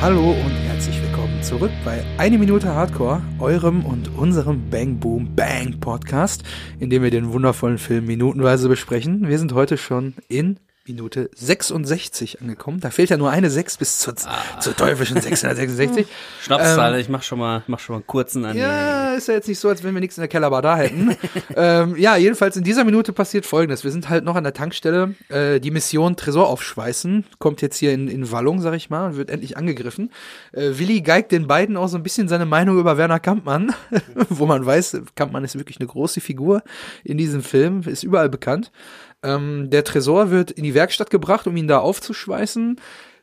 Hallo und herzlich willkommen zurück bei Eine Minute Hardcore, eurem und unserem Bang Boom Bang Podcast, in dem wir den wundervollen Film minutenweise besprechen. Wir sind heute schon in Minute 66 angekommen. Da fehlt ja nur eine 6 bis zur, ah. zur teuflischen 666. Schnapszahl, ähm, ich mach schon mal, mach schon mal einen kurzen an. Ja, ist ja jetzt nicht so, als wenn wir nichts in der Kellerbar da hätten. ähm, ja, jedenfalls in dieser Minute passiert Folgendes. Wir sind halt noch an der Tankstelle. Äh, die Mission Tresor aufschweißen kommt jetzt hier in, in Wallung, sag ich mal, und wird endlich angegriffen. Äh, Willi geigt den beiden auch so ein bisschen seine Meinung über Werner Kampmann, wo man weiß, Kampmann ist wirklich eine große Figur in diesem Film, ist überall bekannt. Ähm, der Tresor wird in die Werkstatt gebracht, um ihn da aufzuschweißen.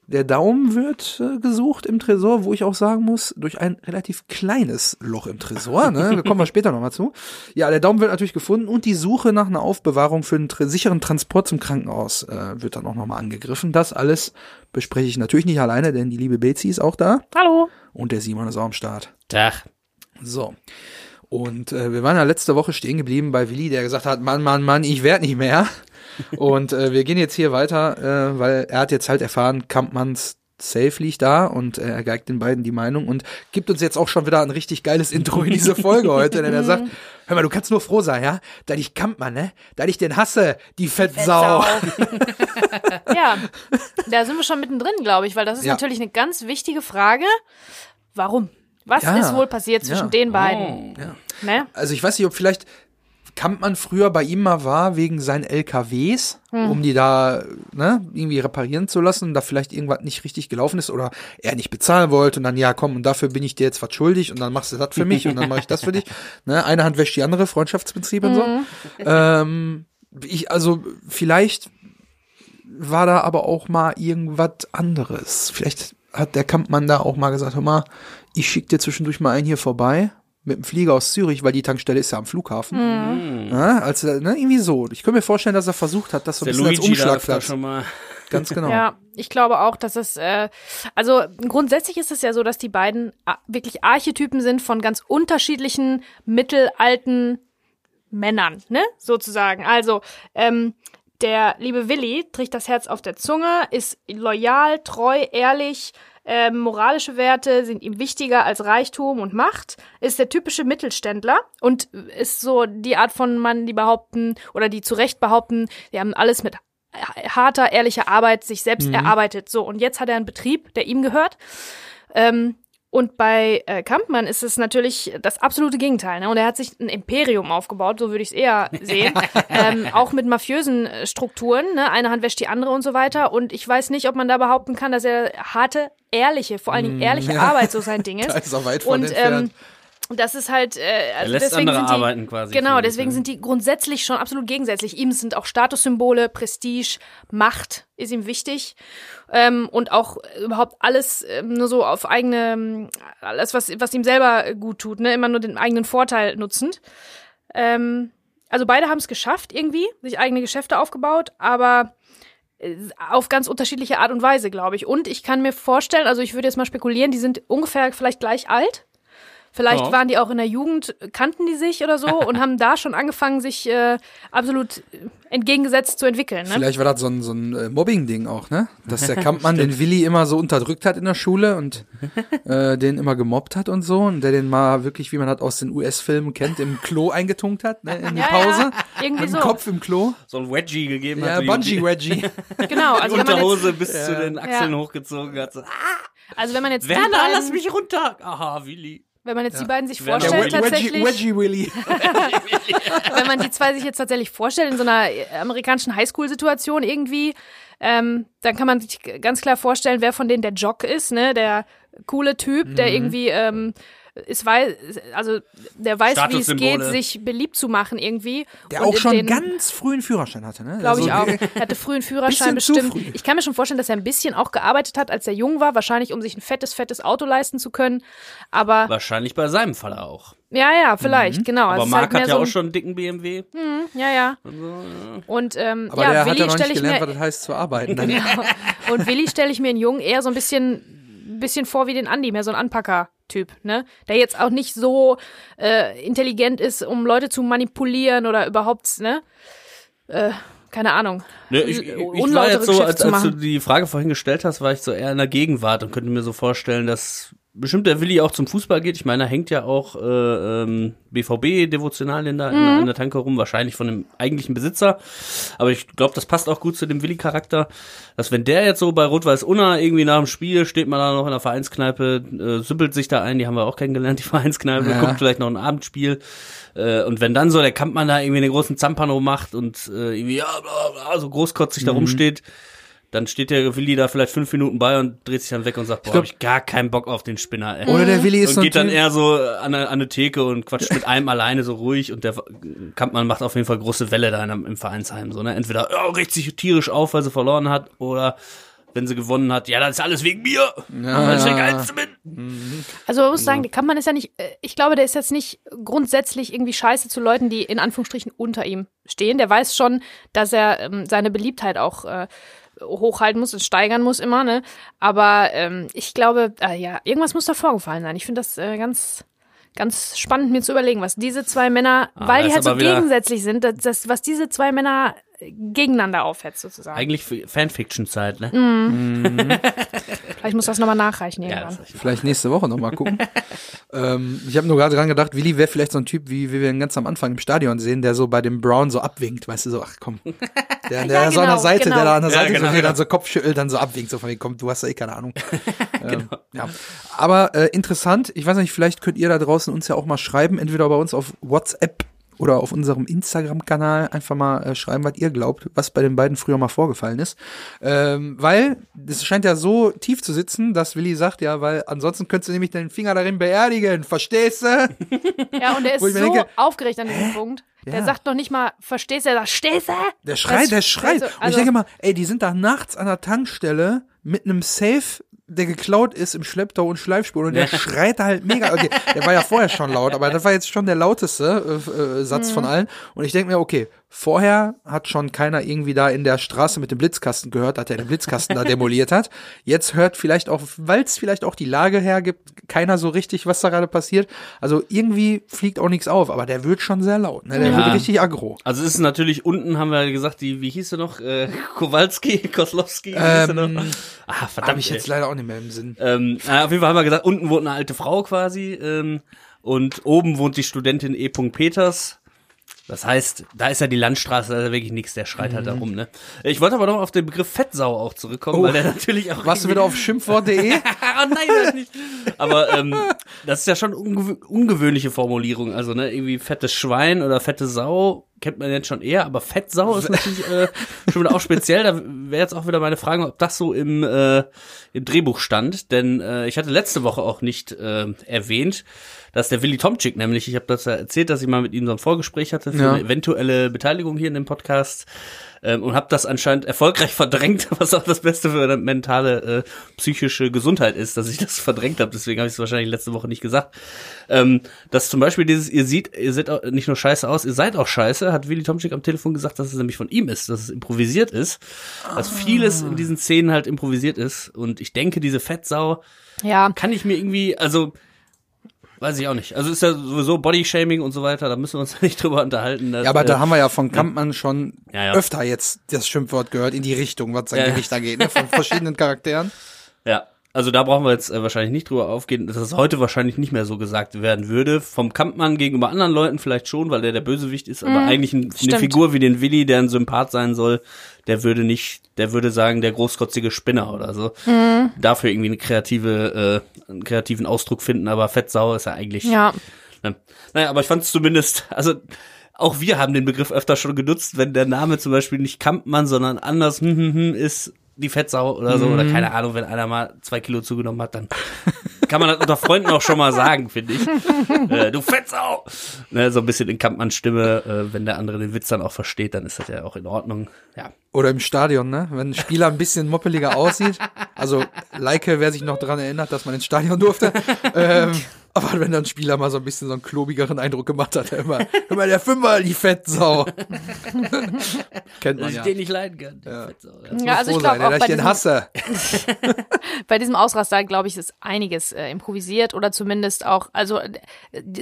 Der Daumen wird äh, gesucht im Tresor, wo ich auch sagen muss, durch ein relativ kleines Loch im Tresor. Ne? Da kommen wir später nochmal zu. Ja, der Daumen wird natürlich gefunden und die Suche nach einer Aufbewahrung für einen sicheren Transport zum Krankenhaus äh, wird dann auch nochmal angegriffen. Das alles bespreche ich natürlich nicht alleine, denn die liebe Betsy ist auch da. Hallo. Und der Simon ist auch am Start. Tag. So. Und äh, wir waren ja letzte Woche stehen geblieben bei Willi, der gesagt hat, Mann, Mann, Mann, ich werd nicht mehr. Und äh, wir gehen jetzt hier weiter, äh, weil er hat jetzt halt erfahren, Kampmanns Safe liegt da und äh, er geigt den beiden die Meinung und gibt uns jetzt auch schon wieder ein richtig geiles Intro in diese Folge heute, denn er sagt, hör mal, du kannst nur froh sein, ja, da ich Kampmann, ne, da ich den hasse, die Fettsau. ja, da sind wir schon mittendrin, glaube ich, weil das ist ja. natürlich eine ganz wichtige Frage. Warum? Was ja. ist wohl passiert zwischen ja. den beiden? Oh. Ja. Ne? Also ich weiß nicht, ob vielleicht Kampmann früher bei ihm mal war wegen seinen LKWs, hm. um die da ne, irgendwie reparieren zu lassen da vielleicht irgendwas nicht richtig gelaufen ist oder er nicht bezahlen wollte und dann, ja komm, und dafür bin ich dir jetzt was schuldig und dann machst du das für mich und dann mache ich das für dich. Ne, eine Hand wäscht die andere, Freundschaftsprinzip und so. Hm. Ähm, ich, also vielleicht war da aber auch mal irgendwas anderes. Vielleicht hat der Kampmann da auch mal gesagt, hör mal, ich schick dir zwischendurch mal einen hier vorbei mit dem Flieger aus Zürich, weil die Tankstelle ist ja am Flughafen. Mhm. Ja, also, ne, irgendwie so. Ich könnte mir vorstellen, dass er versucht hat, das so ein bisschen Luigi als Umschlagplatz. Schon mal. Ganz genau. Ja, ich glaube auch, dass es, äh, also grundsätzlich ist es ja so, dass die beiden äh, wirklich Archetypen sind von ganz unterschiedlichen mittelalten Männern, ne, sozusagen. Also, ähm, der liebe Willi trägt das Herz auf der Zunge, ist loyal, treu, ehrlich, äh, moralische Werte sind ihm wichtiger als Reichtum und Macht, ist der typische Mittelständler und ist so die Art von Mann, die behaupten oder die zu Recht behaupten, die haben alles mit harter, ehrlicher Arbeit sich selbst mhm. erarbeitet. So, und jetzt hat er einen Betrieb, der ihm gehört. Ähm, und bei äh, Kampmann ist es natürlich das absolute Gegenteil. Ne? Und er hat sich ein Imperium aufgebaut, so würde ich es eher sehen. ähm, auch mit mafiösen äh, Strukturen. Ne? Eine Hand wäscht die andere und so weiter. Und ich weiß nicht, ob man da behaupten kann, dass er harte, ehrliche, vor allen Dingen mm, ehrliche. Arbeit so sein Ding ist. Da ist auch weit von und, ähm, das ist halt, äh, also er lässt andere sind die, arbeiten quasi. Genau, deswegen sind die grundsätzlich schon absolut gegensätzlich. Ihm sind auch Statussymbole, Prestige, Macht ist ihm wichtig ähm, und auch überhaupt alles ähm, nur so auf eigene, alles was was ihm selber gut tut, ne, immer nur den eigenen Vorteil nutzend. Ähm, also beide haben es geschafft irgendwie, sich eigene Geschäfte aufgebaut, aber äh, auf ganz unterschiedliche Art und Weise, glaube ich. Und ich kann mir vorstellen, also ich würde jetzt mal spekulieren, die sind ungefähr vielleicht gleich alt. Vielleicht ja. waren die auch in der Jugend, kannten die sich oder so und haben da schon angefangen, sich äh, absolut entgegengesetzt zu entwickeln. Ne? Vielleicht war das so ein, so ein äh, Mobbing-Ding auch, ne? Dass der Kampmann den Willi immer so unterdrückt hat in der Schule und äh, den immer gemobbt hat und so und der den mal wirklich, wie man das aus den US-Filmen kennt, im Klo eingetunkt hat, ne? In die ja, Pause. Ja, irgendwie mit so. dem Kopf im Klo. So ein Wedgie gegeben ja, hat. Ja, Bungee-Wedgie. genau. Also die Unterhose bis zu den Achseln hochgezogen hat. So, ah! Also wenn man jetzt Werner, lass mich runter. Aha, Willi. Wenn man jetzt ja. die beiden sich vorstellt, der tatsächlich. Wedgie, Willy. wenn man die zwei sich jetzt tatsächlich vorstellt, in so einer amerikanischen Highschool-Situation irgendwie, ähm, dann kann man sich ganz klar vorstellen, wer von denen der Jock ist, ne? Der coole Typ, mhm. der irgendwie ähm, es weiß, also der weiß, wie es geht, sich beliebt zu machen irgendwie. Der und auch schon den, ganz frühen Führerschein hatte, ne? Glaube ich also, auch. Er hatte frühen Führerschein bestimmt. Ich kann mir schon vorstellen, dass er ein bisschen auch gearbeitet hat, als er jung war, wahrscheinlich um sich ein fettes, fettes Auto leisten zu können. Aber wahrscheinlich bei seinem Fall auch. Ja, ja, vielleicht, mhm. genau. Aber also Marc halt hat ja so auch schon einen dicken BMW. Mhm, ja, ja. Und ähm, Aber ja, der Willi hat ja noch nicht ich gelernt, mir, was das heißt zu arbeiten. Genau. Und Willi stelle ich mir einen Jungen eher so ein bisschen, bisschen vor wie den Andi, mehr so ein Anpacker. Typ, ne? Der jetzt auch nicht so äh, intelligent ist, um Leute zu manipulieren oder überhaupt, ne? Äh, keine Ahnung, Ne, ich, ich, war jetzt so, als, als du die Frage vorhin gestellt hast, war ich so eher in der Gegenwart und könnte mir so vorstellen, dass bestimmt der Willi auch zum Fußball geht. Ich meine, da hängt ja auch äh, ähm, BVB-Devotionalien da in, der- in der Tanke rum, wahrscheinlich von dem eigentlichen Besitzer. Aber ich glaube, das passt auch gut zu dem Willi-Charakter, dass wenn der jetzt so bei Rot-Weiß Unna irgendwie nach dem Spiel steht man da noch in der Vereinskneipe, äh, süppelt sich da ein, die haben wir auch kennengelernt, die Vereinskneipe, Ja. guckt vielleicht noch ein Abendspiel. Äh, und wenn dann so der Kampmann da irgendwie einen großen Zampano macht und äh, irgendwie, ja, bla, bla, so großkotzig da rumsteht, dann steht der Willi da vielleicht fünf Minuten bei und dreht sich dann weg und sagt, boah, glaub- hab ich gar keinen Bock auf den Spinner, ey. Oder der Willi ist und so geht dann eher so an eine, an eine Theke und quatscht mit einem alleine so ruhig und der Kampmann macht auf jeden Fall große Welle da in, im Vereinsheim. So, ne? Entweder ja, regt sich tierisch auf, weil sie verloren hat, oder wenn sie gewonnen hat, ja, das ist alles wegen mir. Ja, ich der. Geilste bin. Also man muss sagen, der Kampmann ist ja nicht, äh, ich glaube, der ist jetzt nicht grundsätzlich irgendwie scheiße zu Leuten, die in Anführungsstrichen unter ihm stehen. Der weiß schon, dass er ähm, seine Beliebtheit auch äh, hochhalten muss und steigern muss immer, ne? Aber ähm, ich glaube, äh, ja, irgendwas muss da vorgefallen sein. Ich finde das äh, ganz ganz spannend mir zu überlegen, was diese zwei Männer, Ah, weil die halt so gegensätzlich sind, das, das, was diese zwei Männer gegeneinander aufhetzt sozusagen. Eigentlich Fanfiction-Zeit, ne? Vielleicht muss das nochmal nachreichen Ja, irgendwann. das Vielleicht nächste Woche nochmal gucken. ähm, ich habe nur gerade dran gedacht, Willi wäre vielleicht so ein Typ, wie, wie wir ihn ganz am Anfang im Stadion sehen, der so bei dem Brown so abwinkt, weißt du, so, ach komm. Der, der Ja, so an der genau, Seite, genau. der da an der Ja, Seite genau, so, genau. dann so Kopf schüttelt, dann so abwinkt, so von wegen, komm, du hast ja eh keine Ahnung. ähm, Genau. ja. Aber äh, interessant, ich weiß nicht, vielleicht könnt ihr da draußen uns ja auch mal schreiben, entweder bei uns auf WhatsApp oder auf unserem Instagram-Kanal einfach mal äh, schreiben, was ihr glaubt, was bei den beiden früher mal vorgefallen ist. Ähm, weil das scheint ja so tief zu sitzen, dass Willi sagt, ja, weil ansonsten könntest du nämlich deinen Finger darin beerdigen, verstehst du? Ja, und der ist so denke, aufgeregt an diesem Punkt. Der Ja. sagt noch nicht mal, verstehst du, er sagt, stehst du? Der schreit, Das- der schreit. also- und ich also- denke mal, ey, die sind da nachts an der Tankstelle mit einem Safe, der geklaut ist im Schlepptau und Schleifspur und der schreit halt mega. Okay, der war ja vorher schon laut, aber das war jetzt schon der lauteste äh, äh, Satz von allen. Und ich denke mir, okay, vorher hat schon keiner irgendwie da in der Straße mit dem Blitzkasten gehört, dass er den Blitzkasten da demoliert hat. Jetzt hört vielleicht auch, weil es vielleicht auch die Lage hergibt, keiner so richtig, was da gerade passiert. Also irgendwie fliegt auch nichts auf, aber der wird schon sehr laut. Ne? Der Ja. wird richtig aggro. Also es ist natürlich unten, haben wir gesagt, die, wie hieß sie noch? Äh, Kowalski, Koslowski, sie noch? Ähm, Ah, Habe verdammt. ich jetzt ey. leider auch nicht mehr im Sinn. Ähm, auf jeden Fall haben wir gesagt, unten wohnt eine alte Frau quasi ähm, und oben wohnt die Studentin E. Peters. Das heißt, da ist ja die Landstraße, da ist ja wirklich nichts, der schreit halt da rum, ne? Ich wollte aber noch auf den Begriff Fettsau auch zurückkommen, Oh. weil der natürlich auch. Warst du wieder auf schimpfwort.de? Ah, nein, das nicht. Aber ähm, das ist ja schon ungew ungewöhnliche Formulierung. Also, ne, irgendwie fettes Schwein oder fette Sau kennt man jetzt schon eher, aber Fettsau ist natürlich äh, schon wieder auch speziell. Da wäre jetzt auch wieder meine Frage, ob das so im, äh, im Drehbuch stand. Denn äh, ich hatte letzte Woche auch nicht äh, erwähnt, dass der Willi Tomczyk nämlich, ich habe das ja erzählt, dass ich mal mit ihm so ein Vorgespräch hatte für Ja. eine eventuelle Beteiligung hier in dem Podcast ähm, und habe das anscheinend erfolgreich verdrängt, was auch das Beste für eine mentale, äh, psychische Gesundheit ist, dass ich das verdrängt habe. Deswegen habe ich es wahrscheinlich letzte Woche nicht gesagt. Ähm, dass zum Beispiel dieses, ihr seht, ihr seht auch nicht nur scheiße aus, ihr seid auch scheiße, hat Willi Tomczyk am Telefon gesagt, dass es nämlich von ihm ist, dass es improvisiert ist, dass vieles in diesen Szenen halt improvisiert ist. Und ich denke, diese Fettsau Ja, kann ich mir irgendwie, also Weiß ich auch nicht. Also ist ja sowieso Bodyshaming und so weiter, da müssen wir uns nicht drüber unterhalten. dass, Ja, aber äh, da haben wir ja von Kampmann schon Ja, ja. öfter jetzt das Schimpfwort gehört in die Richtung, was sein Ja. Gericht angeht, ne? von verschiedenen Charakteren. Ja, also da brauchen wir jetzt äh, wahrscheinlich nicht drüber aufgehen, dass es heute wahrscheinlich nicht mehr so gesagt werden würde. Vom Kampmann gegenüber anderen Leuten vielleicht schon, weil der der Bösewicht ist, aber eigentlich ein, eine. Figur wie den Willi, der ein Sympath sein soll, der würde nicht, der würde sagen, der großkotzige Spinner oder so. Dafür irgendwie eine kreative, äh, einen kreativen Ausdruck finden, aber Fettsau ist ja eigentlich. ja. Ne? Naja, aber ich fand es zumindest, also auch wir haben den Begriff öfter schon genutzt, wenn der Name zum Beispiel nicht Kampmann, sondern anders hm, hm, hm, ist die Fettsau oder so, oder keine Ahnung, wenn einer mal zwei Kilo zugenommen hat, dann kann man das unter Freunden auch schon mal sagen, finde ich. äh, du Fettsau! Ne, so ein bisschen in Kampmanns Stimme, äh, wenn der andere den Witz dann auch versteht, dann ist das ja auch in Ordnung. Ja. Oder im Stadion, ne? Wenn ein Spieler ein bisschen moppeliger aussieht. Also, Leike, wer sich noch dran erinnert, dass man ins Stadion durfte. ähm, aber wenn dann ein Spieler mal so ein bisschen so einen klobigeren Eindruck gemacht hat, immer, immer der Fünfer, die Fettsau. Kennt Dass man ich ja. den nicht leiden kann. der Fettsau, ja. Ja, also ich glaube sein, auch dass bei ich den diesem, hasse. bei diesem Ausraster, glaube ich, ist einiges äh, improvisiert oder zumindest auch, also äh,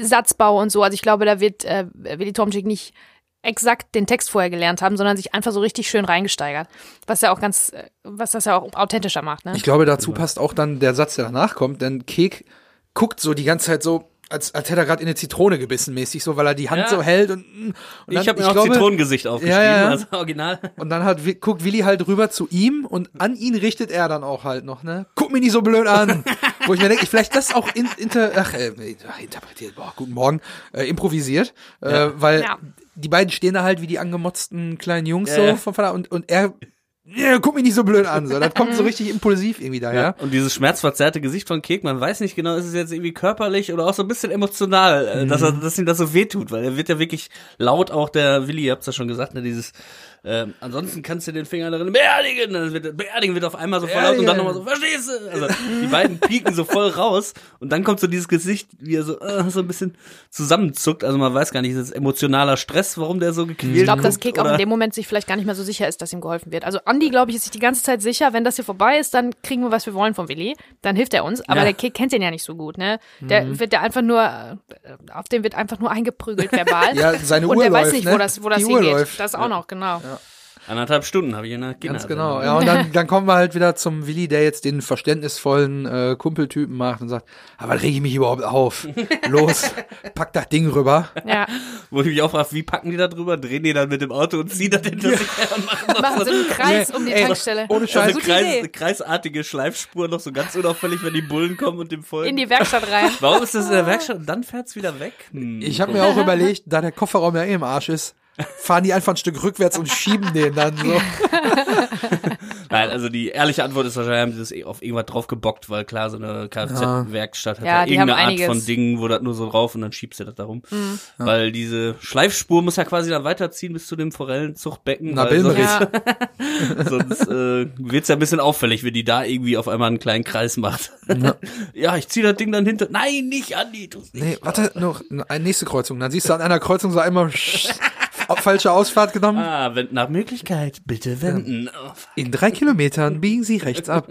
Satzbau und so. Also ich glaube, da wird äh, Willi Tomczyk nicht exakt den Text vorher gelernt haben, sondern sich einfach so richtig schön reingesteigert. Was ja auch ganz, äh, was das ja auch authentischer macht, ne? Ich glaube, dazu passt auch dann der Satz, der danach kommt, denn Kek guckt so die ganze Zeit so, als, als hätte er gerade in eine Zitrone gebissen, mäßig so, weil er die Hand Ja. so hält und, und dann, ich habe mir auch glaube, Zitronengesicht aufgeschrieben, Ja, ja. also original. Und dann hat, guckt Willi halt rüber zu ihm und an ihn richtet er dann auch halt noch, ne? Guck mich nicht so blöd an. Wo ich mir denke, ich vielleicht das auch in, inter, ach, äh, interpretiert, boah, guten Morgen, äh, improvisiert, äh, weil Ja. die beiden stehen da halt wie die angemotzten kleinen Jungs Ja, so Vater und, und er, ja, guck mich nicht so blöd an, so. Das kommt so richtig impulsiv irgendwie daher. Und dieses schmerzverzerrte Gesicht von Kek, man weiß nicht genau, ist es jetzt irgendwie körperlich oder auch so ein bisschen emotional, äh, dass, er, Mhm. dass ihm das so wehtut, weil er wird ja wirklich laut auch der Willi, ihr habt's ja schon gesagt, ne, dieses ähm, ansonsten kannst du den Finger darin beerdigen, dann wird beerdigen wird auf einmal so voll laut und dann nochmal so, verstehst du? Also die beiden pieken so voll raus und dann kommt so dieses Gesicht, wie er so, äh, so ein bisschen zusammenzuckt. Also man weiß gar nicht, ist das emotionaler Stress, warum der so gequält Ich glaube, dass Kek auch in dem Moment sich vielleicht gar nicht mehr so sicher ist, dass ihm geholfen wird. Also Andi, glaube ich, ist sich die ganze Zeit sicher, wenn das hier vorbei ist, dann kriegen wir, was wir wollen von Willi. Dann hilft er uns. Aber Ja. der Kek kennt den ja nicht so gut, ne? Der wird ja einfach nur, äh, auf den wird einfach nur eingeprügelt verbal. Ja, seine Und Uhr der weiß läuft, nicht, ne? wo das, wo das Die hingeht. läuft. Das auch noch, genau. Anderthalb Stunden habe ich in der Kinder. Ganz genau. Ja, und dann, dann kommen wir halt wieder zum Willi, der jetzt den verständnisvollen äh, Kumpeltypen macht und sagt, aber rege ich mich überhaupt auf? Los, pack das Ding rüber. Ja. Wo ich mich auch frage, wie packen die da drüber? Drehen die dann mit dem Auto und ziehen das hinter sich her und machen Machen so so einen Kreis Nee, um die ey, Tankstelle. ohne Scheiß. also Kreis, Idee. kreisartige Schleifspur noch so ganz unauffällig, wenn die Bullen kommen und dem folgen. In die Werkstatt rein. Warum ist das in der Werkstatt und dann fährt's wieder weg? Hm. Ich habe mir auch überlegt, da der Kofferraum ja eh im Arsch ist, fahren die einfach ein Stück rückwärts und schieben den dann so. Nein, also die ehrliche Antwort ist wahrscheinlich, haben sie das eh auf irgendwas drauf gebockt, weil klar, so eine Kfz-Werkstatt hat Ja, ja, haben irgendeine Art einiges. von Dingen, wo das nur so drauf und dann schiebst du das da rum. Weil diese Schleifspur muss ja quasi dann weiterziehen bis zu dem Forellenzuchtbecken. Na, weil sonst. Ja. sonst äh, wird's ja ein bisschen auffällig, wenn die da irgendwie auf einmal einen kleinen Kreis macht. ja, ich zieh das Ding dann hinter. Nein, nicht Andi, nicht. Nee, warte, noch eine nächste Kreuzung. Dann siehst du an einer Kreuzung so einmal falsche Ausfahrt genommen. Ah, wenn, nach Möglichkeit, bitte wenden. Oh, In drei Kilometern biegen Sie rechts ab.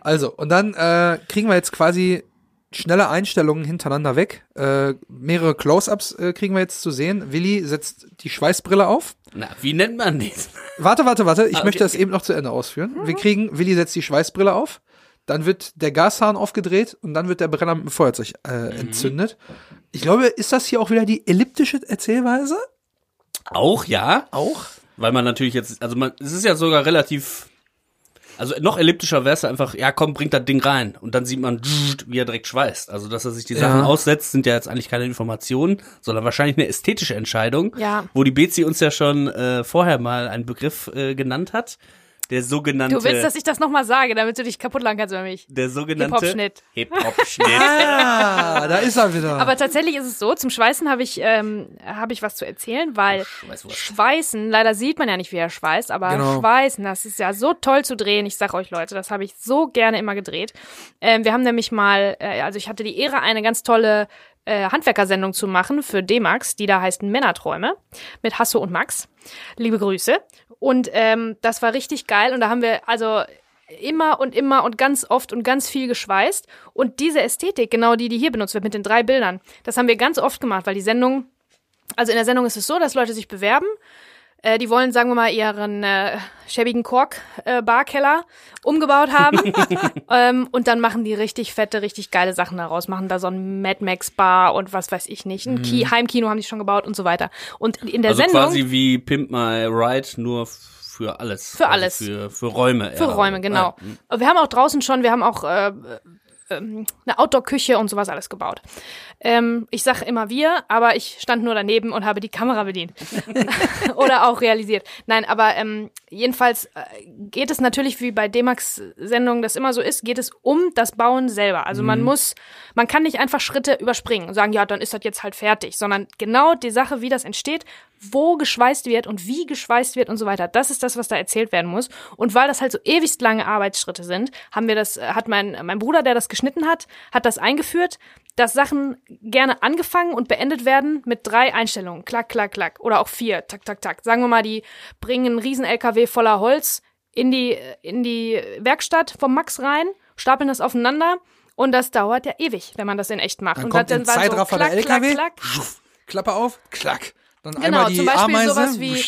Also, und dann äh, kriegen wir jetzt quasi schnelle Einstellungen hintereinander weg. Äh, mehrere Close-Ups äh, kriegen wir jetzt zu sehen. Willi setzt die Schweißbrille auf. Na, wie nennt man das? Warte, warte, warte. Ich Ah, okay, möchte das eben noch zu Ende ausführen. Wir kriegen, Willi setzt die Schweißbrille auf. Dann wird der Gashahn aufgedreht und dann wird der Brenner mit dem Feuerzeug äh, entzündet. Ich glaube, ist das hier auch wieder die elliptische Erzählweise? Auch, ja. Auch? Weil man natürlich jetzt, also man, es ist ja sogar relativ, also noch elliptischer wäre es einfach, ja komm, bringt das Ding rein. Und dann sieht man, wie er direkt schweißt. Also, dass er sich die Sachen Ja. aussetzt, sind ja jetzt eigentlich keine Informationen, sondern wahrscheinlich eine ästhetische Entscheidung. Ja. Wo die Bezi uns ja schon äh, vorher mal einen Begriff äh, genannt hat. Der sogenannte, Du willst, dass ich das nochmal sage, damit du dich kaputt lachen kannst über mich. der sogenannte Hip-Hop-Schnitt. Hip-Hop-Schnitt. Ah, da ist er wieder. Aber tatsächlich ist es so, zum Schweißen habe ich, ähm, habe ich was zu erzählen, weil Schweißwurst. Schweißen, leider sieht man ja nicht, wie er schweißt, aber Genau. Schweißen, das ist ja so toll zu drehen. Ich sag euch Leute, das habe ich so gerne immer gedreht. Ähm, wir haben nämlich mal, äh, also ich hatte die Ehre, eine ganz tolle äh, Handwerkersendung zu machen für D-Max, die da heißt Männerträume mit Hasso und Max. Liebe Grüße. Und ähm, das war richtig geil und da haben wir also immer und immer und ganz oft und ganz viel geschweißt. Und diese Ästhetik, genau die, die hier benutzt wird mit den drei Bildern, das haben wir ganz oft gemacht, weil die Sendung, also in der Sendung ist es so, dass Leute sich bewerben. Äh, die wollen, sagen wir mal, ihren äh, schäbigen Kork-Barkeller umgebaut haben. ähm, und dann machen die richtig fette, richtig geile Sachen daraus. Machen da so ein Mad Max Bar und was weiß ich nicht. Ein Ki Heimkino haben die schon gebaut und so weiter. Und in der Also Sendung. quasi wie Pimp My Ride, nur für alles. Für also alles. Für, für Räume. Für Räume, genau. Wir haben auch draußen schon, wir haben auch äh, ähm, eine Outdoor-Küche und sowas alles gebaut. Ähm, ich sage immer wir, aber ich stand nur daneben und habe die Kamera bedient. Oder auch realisiert. Nein, aber ähm, jedenfalls äh, geht es natürlich, wie bei D-Max-Sendungen das immer so ist, geht es um das Bauen selber. Also man muss, man kann nicht einfach Schritte überspringen und sagen, ja, dann ist das jetzt halt fertig, sondern genau die Sache, wie das entsteht, wo geschweißt wird und wie geschweißt wird und so weiter. Das ist das, was da erzählt werden muss. Und weil das halt so ewigst lange Arbeitsschritte sind, haben wir das, äh, hat mein, mein Bruder, der das geschnitten hat, hat das eingeführt, dass Sachen gerne angefangen und beendet werden mit drei Einstellungen. Klack, klack, klack. Oder auch vier. Tak, tak, tak. Sagen wir mal, die bringen einen riesen LKW voller Holz in die, in die Werkstatt vom Max rein, stapeln das aufeinander und das dauert ja ewig, wenn man das in echt macht. Dann und kommt das im Zeitraffer der klack, LKW. klack, klack. Klappe auf, klack. Dann Genau, einmal die zum Beispiel Ameise. sowas wie,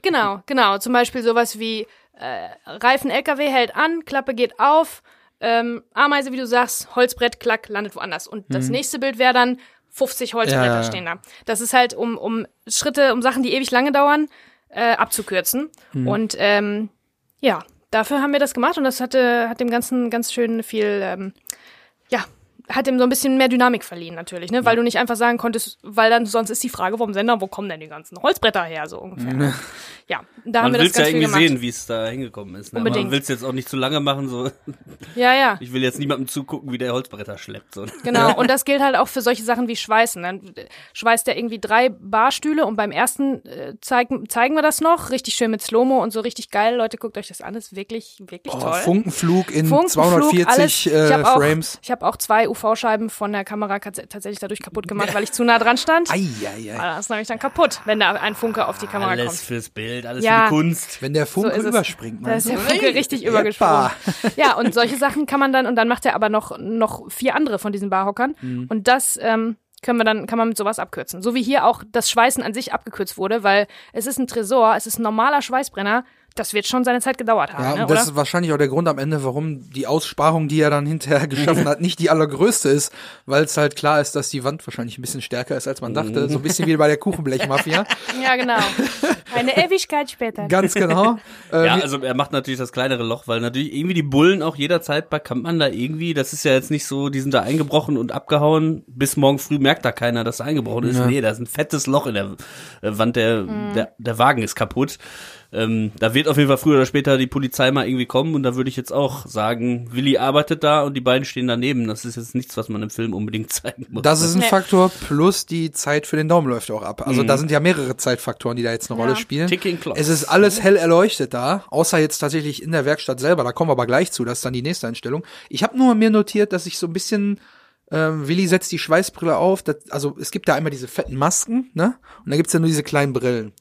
genau, genau, zum Beispiel sowas wie äh, Reifen LKW hält an, Klappe geht auf, ähm, Ameise, wie du sagst, Holzbrett, klack, landet woanders. Und das nächste Bild wäre dann 50 Holzbretter. Ja, stehen da. Das ist halt, um, um Schritte, um Sachen, die ewig lange dauern, äh, abzukürzen. Mhm. Und ähm, ja, dafür haben wir das gemacht und das hatte, hat dem Ganzen ganz schön viel, ähm, ja, hat ihm so ein bisschen mehr Dynamik verliehen natürlich, ne? Weil du nicht einfach sagen konntest, weil dann sonst ist die Frage vom Sender, wo kommen denn die ganzen Holzbretter her, so ungefähr. Ja, da haben Man wir will das ja ganz viel irgendwie gemacht. sehen, wie es da hingekommen ist. Ne? Aber Unbedingt. Man will es jetzt auch nicht zu lange machen. So, Ja, ja. ich will jetzt niemandem zugucken, wie der Holzbretter schleppt. So. Genau, und das gilt halt auch für solche Sachen wie Schweißen. Dann schweißt er irgendwie drei Barstühle und beim ersten äh, zeigen, zeigen wir das noch, richtig schön mit Slow-Mo und so richtig geil. Leute, guckt euch das an, ist wirklich, wirklich Oh, toll. Funkenflug in Funkenflug, 240 alles. äh, ich auch, Frames. Ich habe auch zwei UV-Scheiben von der Kamera tats- tatsächlich dadurch kaputt gemacht, weil ich zu nah dran stand. Ei, ei, ei. Ah, Das ist nämlich dann kaputt, wenn da ein Funke auf die Kamera Alles kommt. fürs Bild, alles Ja. für die Kunst. Wenn der Funke es. überspringt, Da ist der Funke richtig übergesprungen. Ja, und solche Sachen kann man dann, und dann macht er aber noch, noch vier andere von diesen Barhockern. Mhm. Und das ähm, können wir dann, kann man mit sowas abkürzen. So wie hier auch das Schweißen an sich abgekürzt wurde, weil es ist ein Tresor, es ist ein normaler Schweißbrenner. Das wird schon seine Zeit gedauert haben, Ja, ne, und das oder? ist wahrscheinlich auch der Grund am Ende, warum die Aussparung, die er dann hinterher geschaffen hat, nicht die allergrößte ist, weil es halt klar ist, dass die Wand wahrscheinlich ein bisschen stärker ist, als man dachte. So ein bisschen wie bei der Kuchenblechmafia. Ja, genau. Eine Ewigkeit später. Ganz genau. Äh, Ja, also er macht natürlich das kleinere Loch, weil natürlich irgendwie die Bullen auch jederzeit bei Kampmann da irgendwie, das ist ja jetzt nicht so, die sind da eingebrochen und abgehauen, bis morgen früh merkt da keiner, dass da eingebrochen ist. Ja. Nee, da ist ein fettes Loch in der äh, Wand, der, der, der Wagen ist kaputt. Ähm, da wird auf jeden Fall früher oder später die Polizei mal irgendwie kommen und da würde ich jetzt auch sagen, Willi arbeitet da und die beiden stehen daneben. Das ist jetzt nichts, was man im Film unbedingt zeigen muss. Das ist ein Nee. Faktor, plus die Zeit für den Daumen läuft auch ab. Also da sind ja mehrere Zeitfaktoren, die da jetzt eine Ja. Rolle spielen. Ticking Clock. Es ist alles hell erleuchtet da, außer jetzt tatsächlich in der Werkstatt selber. Da kommen wir aber gleich zu, das ist dann die nächste Einstellung. Ich habe nur mir notiert, dass ich so ein bisschen ähm, Willi setzt die Schweißbrille auf. Das, also es gibt da einmal diese fetten Masken, ne? Und dann gibt's ja nur diese kleinen Brillen.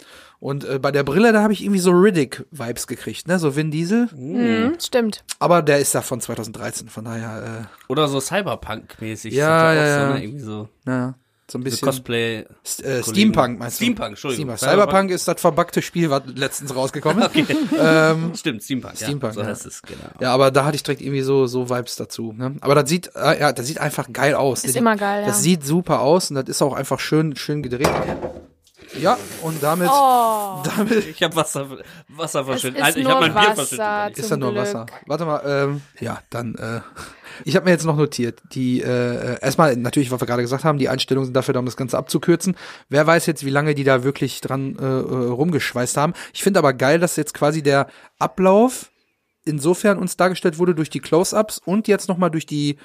Und äh, bei der Brille, da habe ich irgendwie so Riddick-Vibes gekriegt, ne? So Vin Diesel. Mhm, stimmt. Aber der ist da von 2013, von daher, Oder so Cyberpunk-mäßig. Ja, Sind ja, auch ja. So, ne, irgendwie so, äh, ja, so ein so bisschen. Cosplay. S- äh, Steampunk meinst du? Steampunk, Entschuldigung. Steampunk. Cyberpunk ist das verbackte Spiel, was letztens rausgekommen ist. Stimmt, Steampunk. Steampunk, ja, so ja. heißt es, genau. Ja, aber da hatte ich direkt irgendwie so, so Vibes dazu. Ne? Aber das sieht, äh, ja, das sieht einfach geil aus. Ist das, immer geil, Das ja. sieht super aus und das ist auch einfach schön, schön gedreht. Ja, und damit, Oh, damit Ich habe Wasser, Wasser verschüttet. ist Alter, ich nur habe mein Bier Wasser. verschüttet. ist da zum nur Glück. Wasser. Warte mal, ähm, ja, dann, äh, ich habe mir jetzt noch notiert, die, äh, erstmal natürlich, was wir gerade gesagt haben, die Einstellungen sind dafür da, um das Ganze abzukürzen. Wer weiß jetzt, wie lange die da wirklich dran äh, äh, rumgeschweißt haben. Ich finde aber geil, dass jetzt quasi der Ablauf insofern uns dargestellt wurde durch die Close-Ups und jetzt nochmal durch die,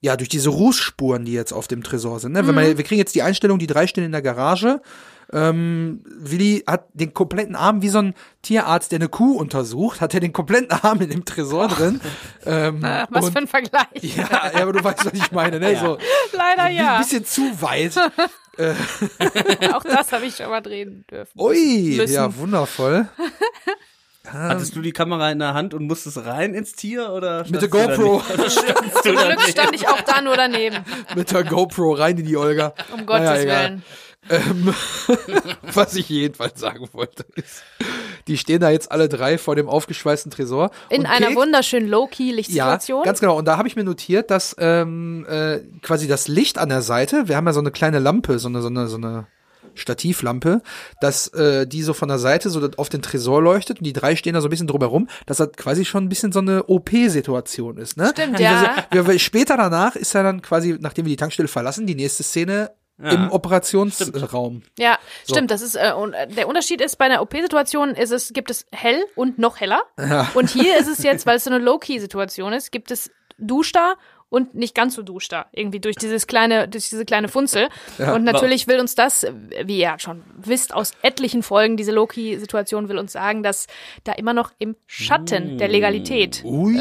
ja, durch diese Rußspuren, die jetzt auf dem Tresor sind. Ne? Wenn man, wir kriegen jetzt die Einstellung, die drei stehen in der Garage. Ähm, Willi hat den kompletten Arm wie so ein Tierarzt, der eine Kuh untersucht, hat er den kompletten Arm in dem Tresor drin. Ähm, Äh, Was und- für ein Vergleich. ja, ja, aber du weißt, was ich meine, ne? So Leider ein ja. bisschen zu weit. Auch das habe ich schon mal drehen dürfen. Ui, Müssen. ja, wundervoll. Hattest du die Kamera in der Hand und musstest rein ins Tier oder Mit der GoPro. du Zum Glück stand ich auch da nur daneben. Mit der GoPro rein in die Olga. Um Gottes Naja, egal. Willen. Ähm, was ich jedenfalls sagen wollte, ist, die stehen da jetzt alle drei vor dem aufgeschweißten Tresor. In und einer Keks- wunderschönen Ja, Low-Key-Lichtsituation. ganz genau. Und da habe ich mir notiert, dass ähm, äh, quasi das Licht an der Seite, wir haben ja so eine kleine Lampe, so eine, so eine, so eine Stativlampe, dass äh, die so von der Seite so auf den Tresor leuchtet und die drei stehen da so ein bisschen drumherum, dass das quasi schon ein bisschen so eine OP-Situation ist, ne? Stimmt, ja. Wir, wir, später danach ist ja dann quasi, nachdem wir die Tankstelle verlassen, die nächste Szene im Operationsraum. Ja, stimmt. Das ist äh, und äh, der Unterschied ist bei einer OP-Situation ist es gibt es hell und noch heller. Und hier ist es jetzt, weil es so eine Low-Key-Situation ist, gibt es duschtar und nicht ganz so duschtar irgendwie durch dieses kleine durch diese kleine Funzel. und natürlich will uns das, äh, wie ihr schon wisst aus etlichen Folgen, diese Low-Key-Situation will uns sagen, dass da immer noch im Schatten der Legalität Ui.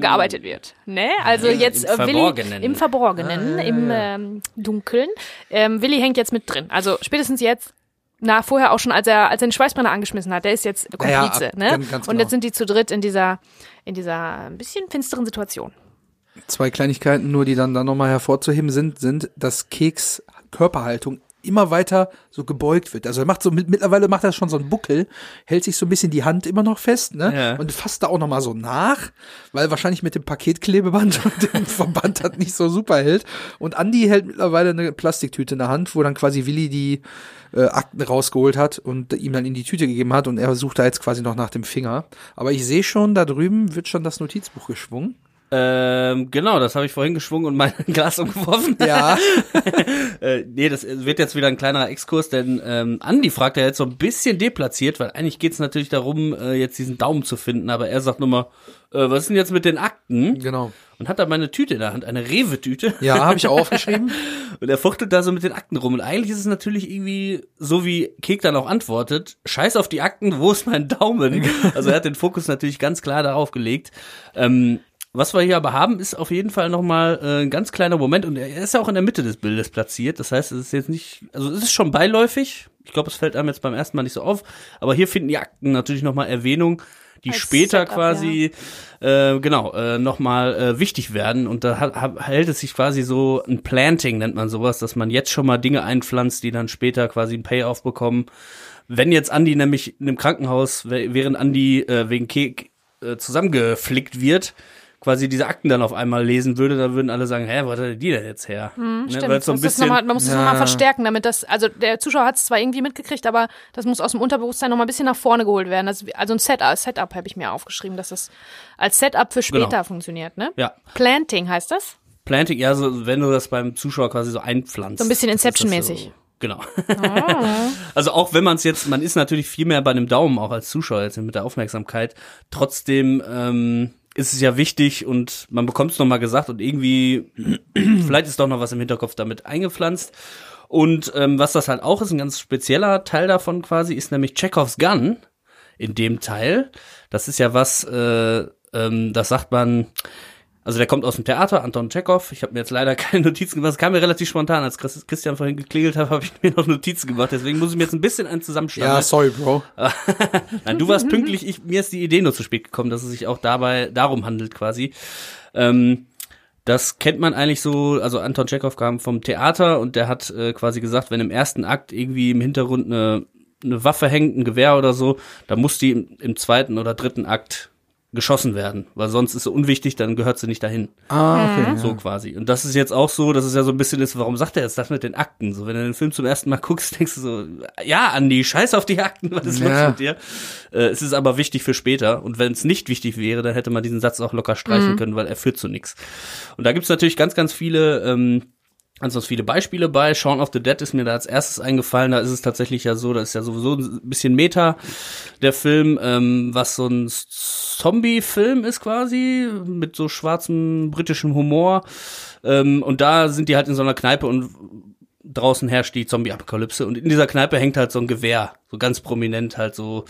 gearbeitet wird. Ne? Also jetzt im äh, Willi Verborgenen. im Verborgenen, Ah, im ähm, Dunkeln. Ähm, Willi hängt jetzt mit drin. Also spätestens jetzt. Na, vorher auch schon, als er, als er den Schweißbrenner angeschmissen hat, der ist jetzt Ja, Komplize, ab- ne? ganz- ganz Und genau. jetzt sind die zu dritt in dieser, in dieser ein bisschen finsteren Situation. Zwei Kleinigkeiten nur, die dann da nochmal hervorzuheben sind, sind, dass Keks Körperhaltung immer weiter so gebeugt wird. Also er macht so mit, mittlerweile macht er schon so einen Buckel, hält sich so ein bisschen die Hand immer noch fest, ne? Ja. Und fasst da auch noch mal so nach, weil wahrscheinlich mit dem Paketklebeband und dem Verband hat nicht so super hält. Und Andy hält mittlerweile eine Plastiktüte in der Hand, wo dann quasi Willi die äh, Akten rausgeholt hat und ihm dann in die Tüte gegeben hat und er sucht da jetzt quasi noch nach dem Finger. Aber ich sehe schon, da drüben wird schon das Notizbuch geschwungen. Ähm, genau, das habe ich vorhin geschwungen und mein Glas umgeworfen. Ja. äh, nee, das wird jetzt wieder ein kleinerer Exkurs, denn ähm, Andi fragt ja jetzt so ein bisschen deplatziert, weil eigentlich geht's natürlich darum, äh, jetzt diesen Daumen zu finden, aber er sagt nur mal, äh, was ist denn jetzt mit den Akten? genau. Und hat da meine Tüte in der Hand, eine Rewe-Tüte. Ja, habe ich auch aufgeschrieben. Und er fuchtelt da so mit den Akten rum. Und eigentlich ist es natürlich irgendwie, so wie Kek dann auch antwortet, scheiß auf die Akten, wo ist mein Daumen? Also er hat den Fokus natürlich ganz klar darauf gelegt. Ähm, was wir hier aber haben, ist auf jeden Fall nochmal äh, ein ganz kleiner Moment und er ist ja auch in der Mitte des Bildes platziert. Das heißt, es ist jetzt nicht, also es ist schon beiläufig. Ich glaube, es fällt einem jetzt beim ersten Mal nicht so auf. Aber hier finden die Akten natürlich nochmal Erwähnung, die Als später Setup, quasi äh, genau äh, nochmal äh, wichtig werden. Und da ha- ha- hält es sich quasi so ein Planting, nennt man sowas, dass man jetzt schon mal Dinge einpflanzt, die dann später quasi einen Payoff bekommen. Wenn jetzt Andi nämlich in einem Krankenhaus, während Andi äh, wegen Kek äh, zusammengeflickt wird, quasi diese Akten dann auf einmal lesen würde, dann würden alle sagen, hä, wo hat er die denn jetzt her? ne, Stimmt, so ein muss das bisschen, mal, man muss das Ja. nochmal verstärken, damit das, also der Zuschauer hat es zwar irgendwie mitgekriegt, aber das muss aus dem Unterbewusstsein nochmal ein bisschen nach vorne geholt werden. Das, also ein Setup, Setup habe ich mir aufgeschrieben, dass das als Setup für später Genau. funktioniert, ne? ja, Planting heißt das? Planting, ja, so, wenn du das beim Zuschauer quasi so einpflanzt. So ein bisschen Inception-mäßig. So, genau. also auch wenn man es jetzt, man ist natürlich viel mehr bei einem Daumen auch als Zuschauer jetzt mit der Aufmerksamkeit. Trotzdem ähm, ist es ja wichtig und man bekommt es nochmal gesagt und irgendwie, vielleicht ist doch noch was im Hinterkopf damit eingepflanzt. Und ähm, was das halt auch ist, ein ganz spezieller Teil davon quasi, ist nämlich Chekhovs Gun in dem Teil. Das ist ja was, äh, ähm, das sagt man, also der kommt aus dem Theater, Anton Tschechow. Ich habe mir jetzt leider keine Notizen gemacht. Es kam mir relativ spontan. Als Chris- Christian vorhin geklingelt hat, habe ich mir noch Notizen gemacht. Deswegen muss ich mir jetzt ein bisschen einen zusammenstellen. Ja, sorry, Bro. Nein, du warst pünktlich. Ich, mir ist die Idee nur zu spät gekommen, dass es sich auch dabei darum handelt quasi. Ähm, das kennt man eigentlich so, also Anton Tschechow kam vom Theater und der hat äh, quasi gesagt, wenn im ersten Akt irgendwie im Hintergrund eine, eine Waffe hängt, ein Gewehr oder so, dann muss die im, im zweiten oder dritten Akt geschossen werden, weil sonst ist sie unwichtig, dann gehört sie nicht dahin. Ah, okay. So quasi. Und das ist jetzt auch so, dass es ja so ein bisschen ist, warum sagt er jetzt das mit den Akten? So, wenn du den Film zum ersten Mal guckst, denkst du so, ja, Andi, scheiß auf die Akten, was ist Ja. los mit dir? Äh, es ist aber wichtig für später. Und wenn es nicht wichtig wäre, dann hätte man diesen Satz auch locker streichen können, weil er führt zu nichts. Und da gibt's natürlich ganz, ganz viele, ähm, ganz, ganz viele Beispiele bei. Shaun of the Dead ist mir da als erstes eingefallen. Da ist es tatsächlich ja so, das ist ja sowieso ein bisschen Meta, der Film, ähm, was so ein Zombie-Film ist quasi, mit so schwarzem britischem Humor. Ähm, und da sind die halt in so einer Kneipe und draußen herrscht die Zombie-Apokalypse. Und in dieser Kneipe hängt halt so ein Gewehr, so ganz prominent halt so.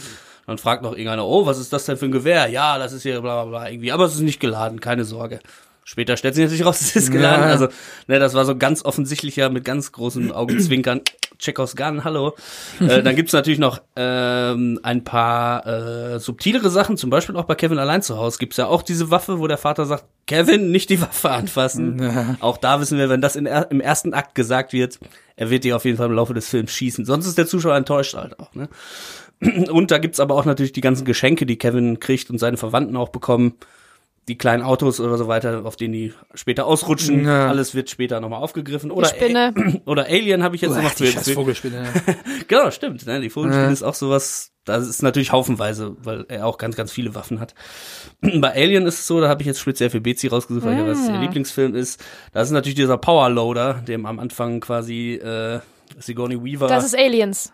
Dann fragt noch irgendeiner, oh, was ist das denn für ein Gewehr? Ja, das ist hier bla bla bla irgendwie. Aber es ist nicht geladen, keine Sorge. Später stellt sich natürlich raus, es ist geladen. Ja. Also, ne, das war so ganz offensichtlicher, mit ganz großen Augenzwinkern. Chekhovs Gun, hallo. äh, dann gibt's natürlich noch ähm, ein paar äh, subtilere Sachen, zum Beispiel auch bei Kevin allein zu Hause gibt's ja auch diese Waffe, wo der Vater sagt, Kevin, nicht die Waffe anfassen. Auch da wissen wir, wenn das in, im ersten Akt gesagt wird, er wird die auf jeden Fall im Laufe des Films schießen. Sonst ist der Zuschauer enttäuscht halt auch. Ne? Und da gibt's aber auch natürlich die ganzen Geschenke, die Kevin kriegt und seine Verwandten auch bekommen. Die kleinen Autos oder so weiter, auf denen die später ausrutschen. Ja. Alles wird später nochmal aufgegriffen. Oder, Spinne. A- oder Alien habe ich jetzt Uah, noch die scheiß Vogelspinne. Genau, stimmt. Ne? Die Vogelspinne Ja. ist auch sowas, das ist natürlich haufenweise, weil er auch ganz, ganz viele Waffen hat. Bei Alien ist es so, da habe ich jetzt speziell für Betsy rausgesucht, weil ja was ihr Lieblingsfilm ist. Da ist natürlich dieser Powerloader, dem am Anfang quasi äh, Sigourney Weaver. Das ist Aliens.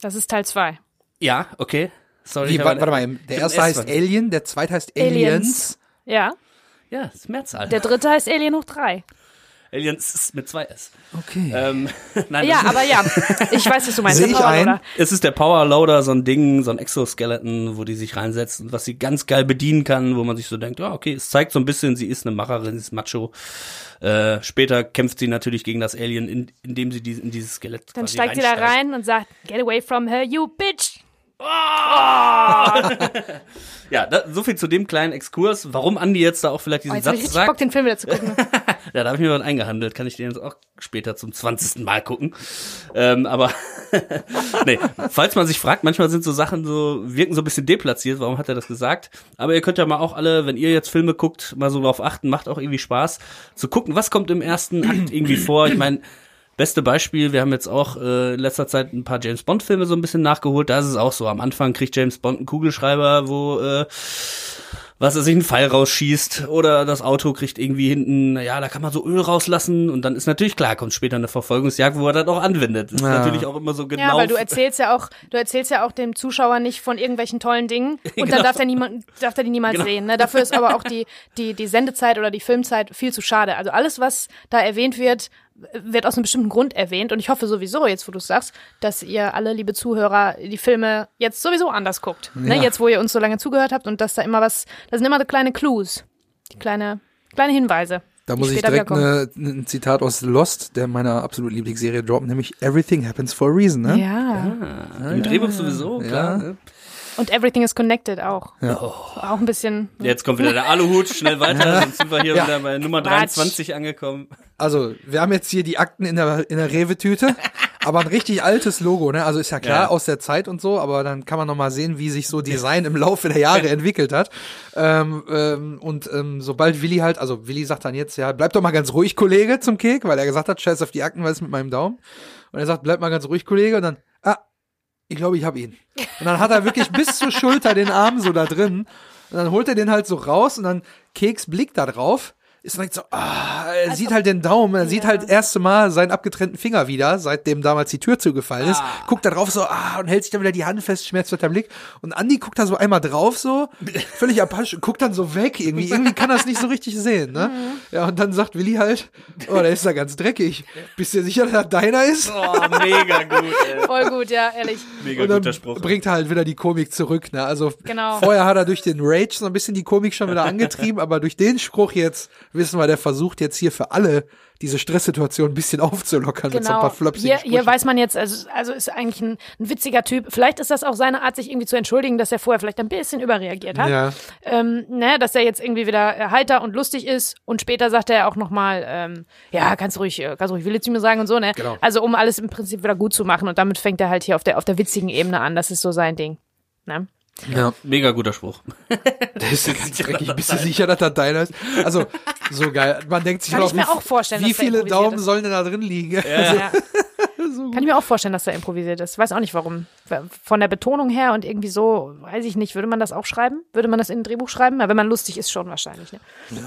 Das ist Teil 2. ja, okay. Sorry, Wie, ich warte, warte mal, der erste heißt Alien, der zweite heißt Aliens. Aliens. Ja. Ja, das ist Mehrzahl. Der dritte heißt Alien hoch 3. Aliens ist mit zwei S. Okay. Ähm, nein, Ja, aber ja. Ich weiß, was du meinst. Sehe ich ein. Es ist der Powerloader, so ein Ding, so ein Exoskeleton, wo die sich reinsetzt und was sie ganz geil bedienen kann, wo man sich so denkt, ja, okay, es zeigt so ein bisschen, sie ist eine Macherin, sie ist macho. Äh, später kämpft sie natürlich gegen das Alien, in, indem sie dies, in dieses Skelett Dann quasi steigt sie da rein und sagt, get away from her, you bitch. Ja, Ja, da, so viel zu dem kleinen Exkurs, warum Andi jetzt da auch vielleicht Oh, diesen jetzt hab ich Satz richtig Bock, sagt. den Film wieder zu gucken. Ja, da habe ich mir was eingehandelt. Kann ich den jetzt auch später zum 20. Mal gucken. Ähm, aber nee, falls man sich fragt, manchmal sind so Sachen so, wirken so ein bisschen deplatziert, warum hat er das gesagt? Aber ihr könnt ja mal auch alle, wenn ihr jetzt Filme guckt, mal so drauf achten, macht auch irgendwie Spaß, zu gucken, was kommt im ersten Akt irgendwie vor. Ich meine, Beste Beispiel, wir haben jetzt auch äh, in letzter Zeit ein paar James Bond Filme so ein bisschen nachgeholt. Da ist es auch so. Am Anfang kriegt James Bond einen Kugelschreiber, wo äh, was er sich einen Pfeil rausschießt oder das Auto kriegt irgendwie hinten, ja, da kann man so Öl rauslassen und dann ist natürlich klar, kommt später eine Verfolgungsjagd, wo er das auch anwendet. Ist Ja. natürlich auch immer so genau. Ja, weil du erzählst ja auch, du erzählst ja auch dem Zuschauer nicht von irgendwelchen tollen Dingen und Genau. dann darf der niemand, darf der die niemals Genau. sehen. Ne? Dafür ist aber auch die, die, die Sendezeit oder die Filmzeit viel zu schade. Also alles, was da erwähnt wird, wird aus einem bestimmten Grund erwähnt und ich hoffe sowieso, jetzt wo du es sagst, dass ihr alle, liebe Zuhörer, die Filme jetzt sowieso anders guckt. Ne? Ja. Jetzt, wo ihr uns so lange zugehört habt und dass da immer was, das sind immer so kleine Clues, die kleine, kleine Hinweise. Da muss ich direkt eine, ein Zitat aus Lost, der meiner absoluten Lieblingsserie droppen, nämlich Everything happens for a reason, ne? Ja. Im Drehbuch sowieso, klar. Ja. Ne? Und Everything is Connected auch. Ja. Auch ein bisschen. Jetzt kommt wieder der Aluhut, schnell weiter, sonst sind wir hier Ja. wieder bei Nummer Quatsch. 23 angekommen. Also, wir haben jetzt hier die Akten in der, in der Rewe-Tüte, aber ein richtig altes Logo, ne? Also ist ja klar Ja. aus der Zeit und so, aber dann kann man noch mal sehen, wie sich so Design im Laufe der Jahre entwickelt hat. Ähm, ähm, und ähm, sobald Willi halt, also Willi sagt dann jetzt, ja, bleib doch mal ganz ruhig, Kollege, zum Kek, weil er gesagt hat, scheiß auf die Akten, was ist mit meinem Daumen? Und er sagt, bleib mal ganz ruhig, Kollege, und dann, ich glaube, ich habe ihn. Und dann hat er wirklich bis zur Schulter den Arm so da drin. Und dann holt er den halt so raus und dann Keks Blick da drauf. Ist direkt so, ah, er sieht halt den Daumen, er sieht halt das erste Mal seinen abgetrennten Finger wieder, seitdem damals die Tür zugefallen ist. Guckt da drauf so, ah, und hält sich dann wieder die Hand fest, schmerzvetter Blick. Und Andi guckt da so einmal drauf so, völlig apasch guckt dann so weg irgendwie. Irgendwie kann er es nicht so richtig sehen, ne? Ja, und dann sagt Willi halt, oh, der ist da ganz dreckig. Bist du dir sicher, dass das deiner ist? Oh, mega gut, ey. Voll gut, ja, ehrlich. Mega Und dann guter Spruch. bringt er halt wieder die Komik zurück. Ne? Also Genau. vorher hat er durch den Rage so ein bisschen die Komik schon wieder angetrieben, aber durch den Spruch jetzt wissen wir, der versucht jetzt hier für alle diese Stresssituation ein bisschen aufzulockern mit so ein Genau. paar flopsigen Hier, hier Sprüchen. weiß man jetzt, also, also ist eigentlich ein, ein witziger Typ. Vielleicht ist das auch seine Art, sich irgendwie zu entschuldigen, dass er vorher vielleicht ein bisschen überreagiert hat. Ja. Ähm, ne, dass er jetzt irgendwie wieder äh, heiter und lustig ist und später sagt er auch nochmal, ähm, ja, kannst ruhig, äh, kannst ruhig Wille zu mir sagen und so, ne? Genau. Also um alles im Prinzip wieder gut zu machen und damit fängt er halt hier auf der, auf der witzigen Ebene an. Das ist so sein Ding. Ne? Ja, Mega guter Spruch. der ist ja ganz dreckig. Bist du sicher, dass das deiner ist? Also, so geil. Man denkt sich Kann auch, ich mir wie, auch vorstellen, wie viele Daumen ist. sollen denn da drin liegen? Ja. Kann ich mir auch vorstellen, dass er improvisiert ist. Weiß auch nicht warum. Von der Betonung her und irgendwie so, weiß ich nicht, würde man das auch schreiben? Würde man das in ein Drehbuch schreiben? Ja, wenn man lustig ist, schon wahrscheinlich. Ne?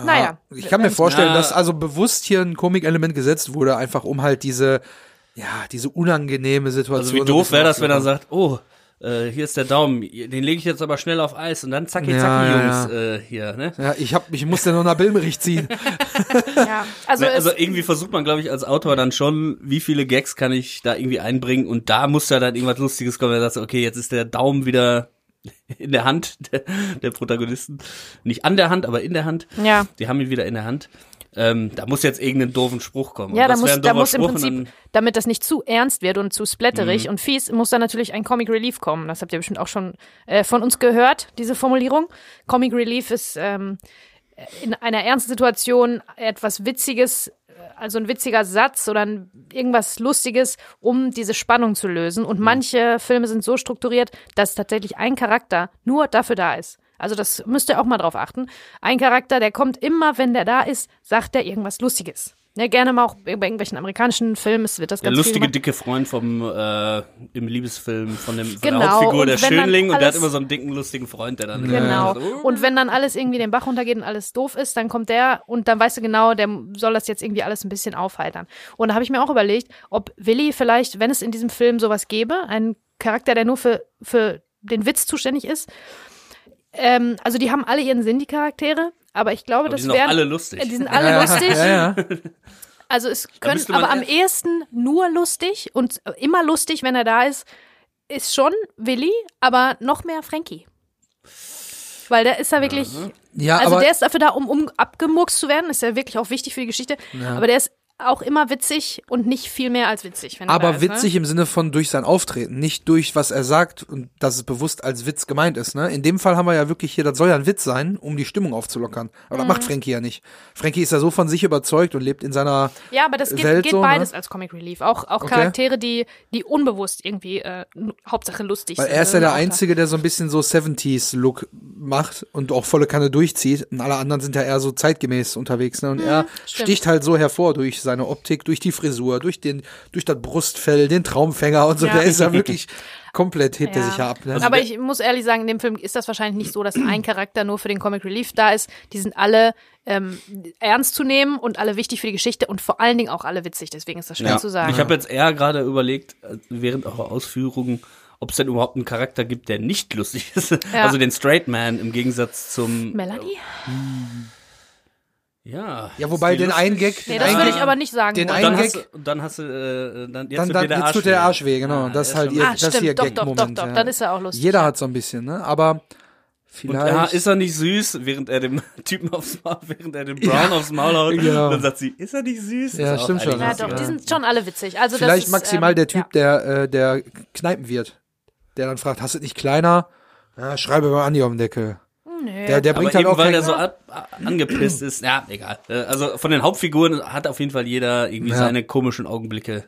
naja. Ich kann mir vorstellen, Ja. dass also bewusst hier ein Komikelement gesetzt wurde, einfach um halt diese, ja, diese unangenehme Situation. Also wie so doof wäre das, wenn er sagt, oh, äh, hier ist der Daumen, den lege ich jetzt aber schnell auf Eis und dann zacki Ja, zacki ja, Jungs äh, hier, ne? Ja, ich hab, ich muss ja noch nach Bilmerich ziehen. Ja, also, Ne, also irgendwie versucht man, glaube ich, als Autor dann schon, wie viele Gags kann ich da irgendwie einbringen und da muss ja dann irgendwas Lustiges kommen. Er sagt, so, okay, jetzt ist der Daumen wieder in der Hand der, der Protagonisten. Nicht an der Hand, aber in der Hand. ja. Die haben ihn wieder in der Hand. Ähm, da muss jetzt irgendein doofen Spruch kommen. Ja, da muss, da muss im Spruch Prinzip, damit das nicht zu ernst wird und zu splatterig Mhm. und fies, muss da natürlich ein Comic Relief kommen. Das habt ihr bestimmt auch schon äh, von uns gehört, diese Formulierung. Comic Relief ist ähm, in einer ernsten Situation etwas Witziges, äh, also ein witziger Satz oder ein, irgendwas Lustiges, um diese Spannung zu lösen. Mhm. Und manche Filme sind so strukturiert, dass tatsächlich ein Charakter nur dafür da ist. Also das müsst ihr auch mal drauf achten. Ein Charakter, der kommt immer, wenn der da ist, sagt er irgendwas Lustiges. Ja, gerne mal auch bei irgendwelchen amerikanischen Filmen, es wird das Der ganz viel lustige, dicke Freund vom äh, im Liebesfilm von dem von Genau, der Hauptfigur, und der Schönling, und der hat immer so einen dicken, lustigen Freund, der dann Genau. so, Und wenn dann alles irgendwie den Bach runtergeht und alles doof ist, dann kommt der und dann weißt du genau, der soll das jetzt irgendwie alles ein bisschen aufheitern. Und da habe ich mir auch überlegt, ob Willi vielleicht, wenn es in diesem Film sowas gäbe, einen Charakter, der nur für, für den Witz zuständig ist. Ähm, also die haben alle ihren Sinn, die Charaktere, aber ich glaube, Aber die das sind auch wären. alle lustig. Äh, Die sind alle ja, lustig. Ja, ja. Also es können, aber am ehesten nur lustig und immer lustig, wenn er da ist, ist schon Willi, aber noch mehr Frankie. Weil der ist da wirklich, ja also aber der ist dafür da, um, um abgemurkst zu werden, ist ja wirklich auch wichtig für die Geschichte, aber der ist auch immer witzig und nicht viel mehr als witzig. Er Aber ist, witzig Ne? im Sinne von durch sein Auftreten, nicht durch was er sagt und dass es bewusst als Witz gemeint ist. Ne? In dem Fall haben wir ja wirklich hier, das soll ja ein Witz sein, um die Stimmung aufzulockern. Aber das Mhm. macht Frankie ja nicht. Frankie ist ja so von sich überzeugt und lebt in seiner Ja, aber das geht, Welt geht so, ne? beides als Comic Relief. Auch, auch Okay. Charaktere, die, die unbewusst irgendwie äh, Hauptsache lustig Weil sind. er ist ja der. Einzige, der so ein bisschen so 70s-Look macht und auch volle Kanne durchzieht. Und alle anderen sind ja eher so zeitgemäß unterwegs. Ne? Und er Mhm, stimmt. sticht halt so hervor durch seine Optik, durch die Frisur, durch den, durch das Brustfell, den Traumfänger und so. Ja. Der ist ja wirklich komplett, hebt er Ja. sich ja ab. Ne? Aber ich muss ehrlich sagen, in dem Film ist das wahrscheinlich nicht so, dass ein Charakter nur für den Comic Relief da ist. Die sind alle ähm, ernst zu nehmen und alle wichtig für die Geschichte und vor allen Dingen auch alle witzig. Deswegen ist das schwer zu sagen. Ich habe jetzt eher gerade überlegt, äh, während eurer Ausführungen, ob es denn überhaupt einen Charakter gibt, der nicht lustig ist. Ja. Also den Straight Man im Gegensatz zum. Melanie? Ja. Ja, wobei den einen? Gag, Nee, den das würde Gag, ich aber nicht sagen. den einen Dann Gag- hast, du- dann hast du, äh, dann, jetzt dann, tut dann dir der jetzt Arsch tut der weh. Arsch weh, genau. Ah, das ist halt schon- ihr, Ah, das ist stimmt, ihr doch, doch, doch, doch, ja. dann ist er auch lustig, Jeder hat so ein bisschen, ne? Aber Und vielleicht. ja, ist er nicht süß, während er dem Typen aufs Maul, während er dem Brown Ja, aufs Maul haut. genau. Dann sagt sie, ist er nicht süß? Ja, auch stimmt schon. Ja, doch, die sind schon alle witzig. Also das Vielleicht ist, maximal ähm, der Typ, ja. der, äh, der Kneipenwirt, der dann fragt, hast du nicht kleiner? Ja, schreibe mal Andi auf den Deckel. Nö. Der, der Aber bringt halt eben, auch weil der so ab, angepisst ist, ja, egal. Äh, Also von den Hauptfiguren hat auf jeden Fall jeder irgendwie Ja. seine komischen Augenblicke.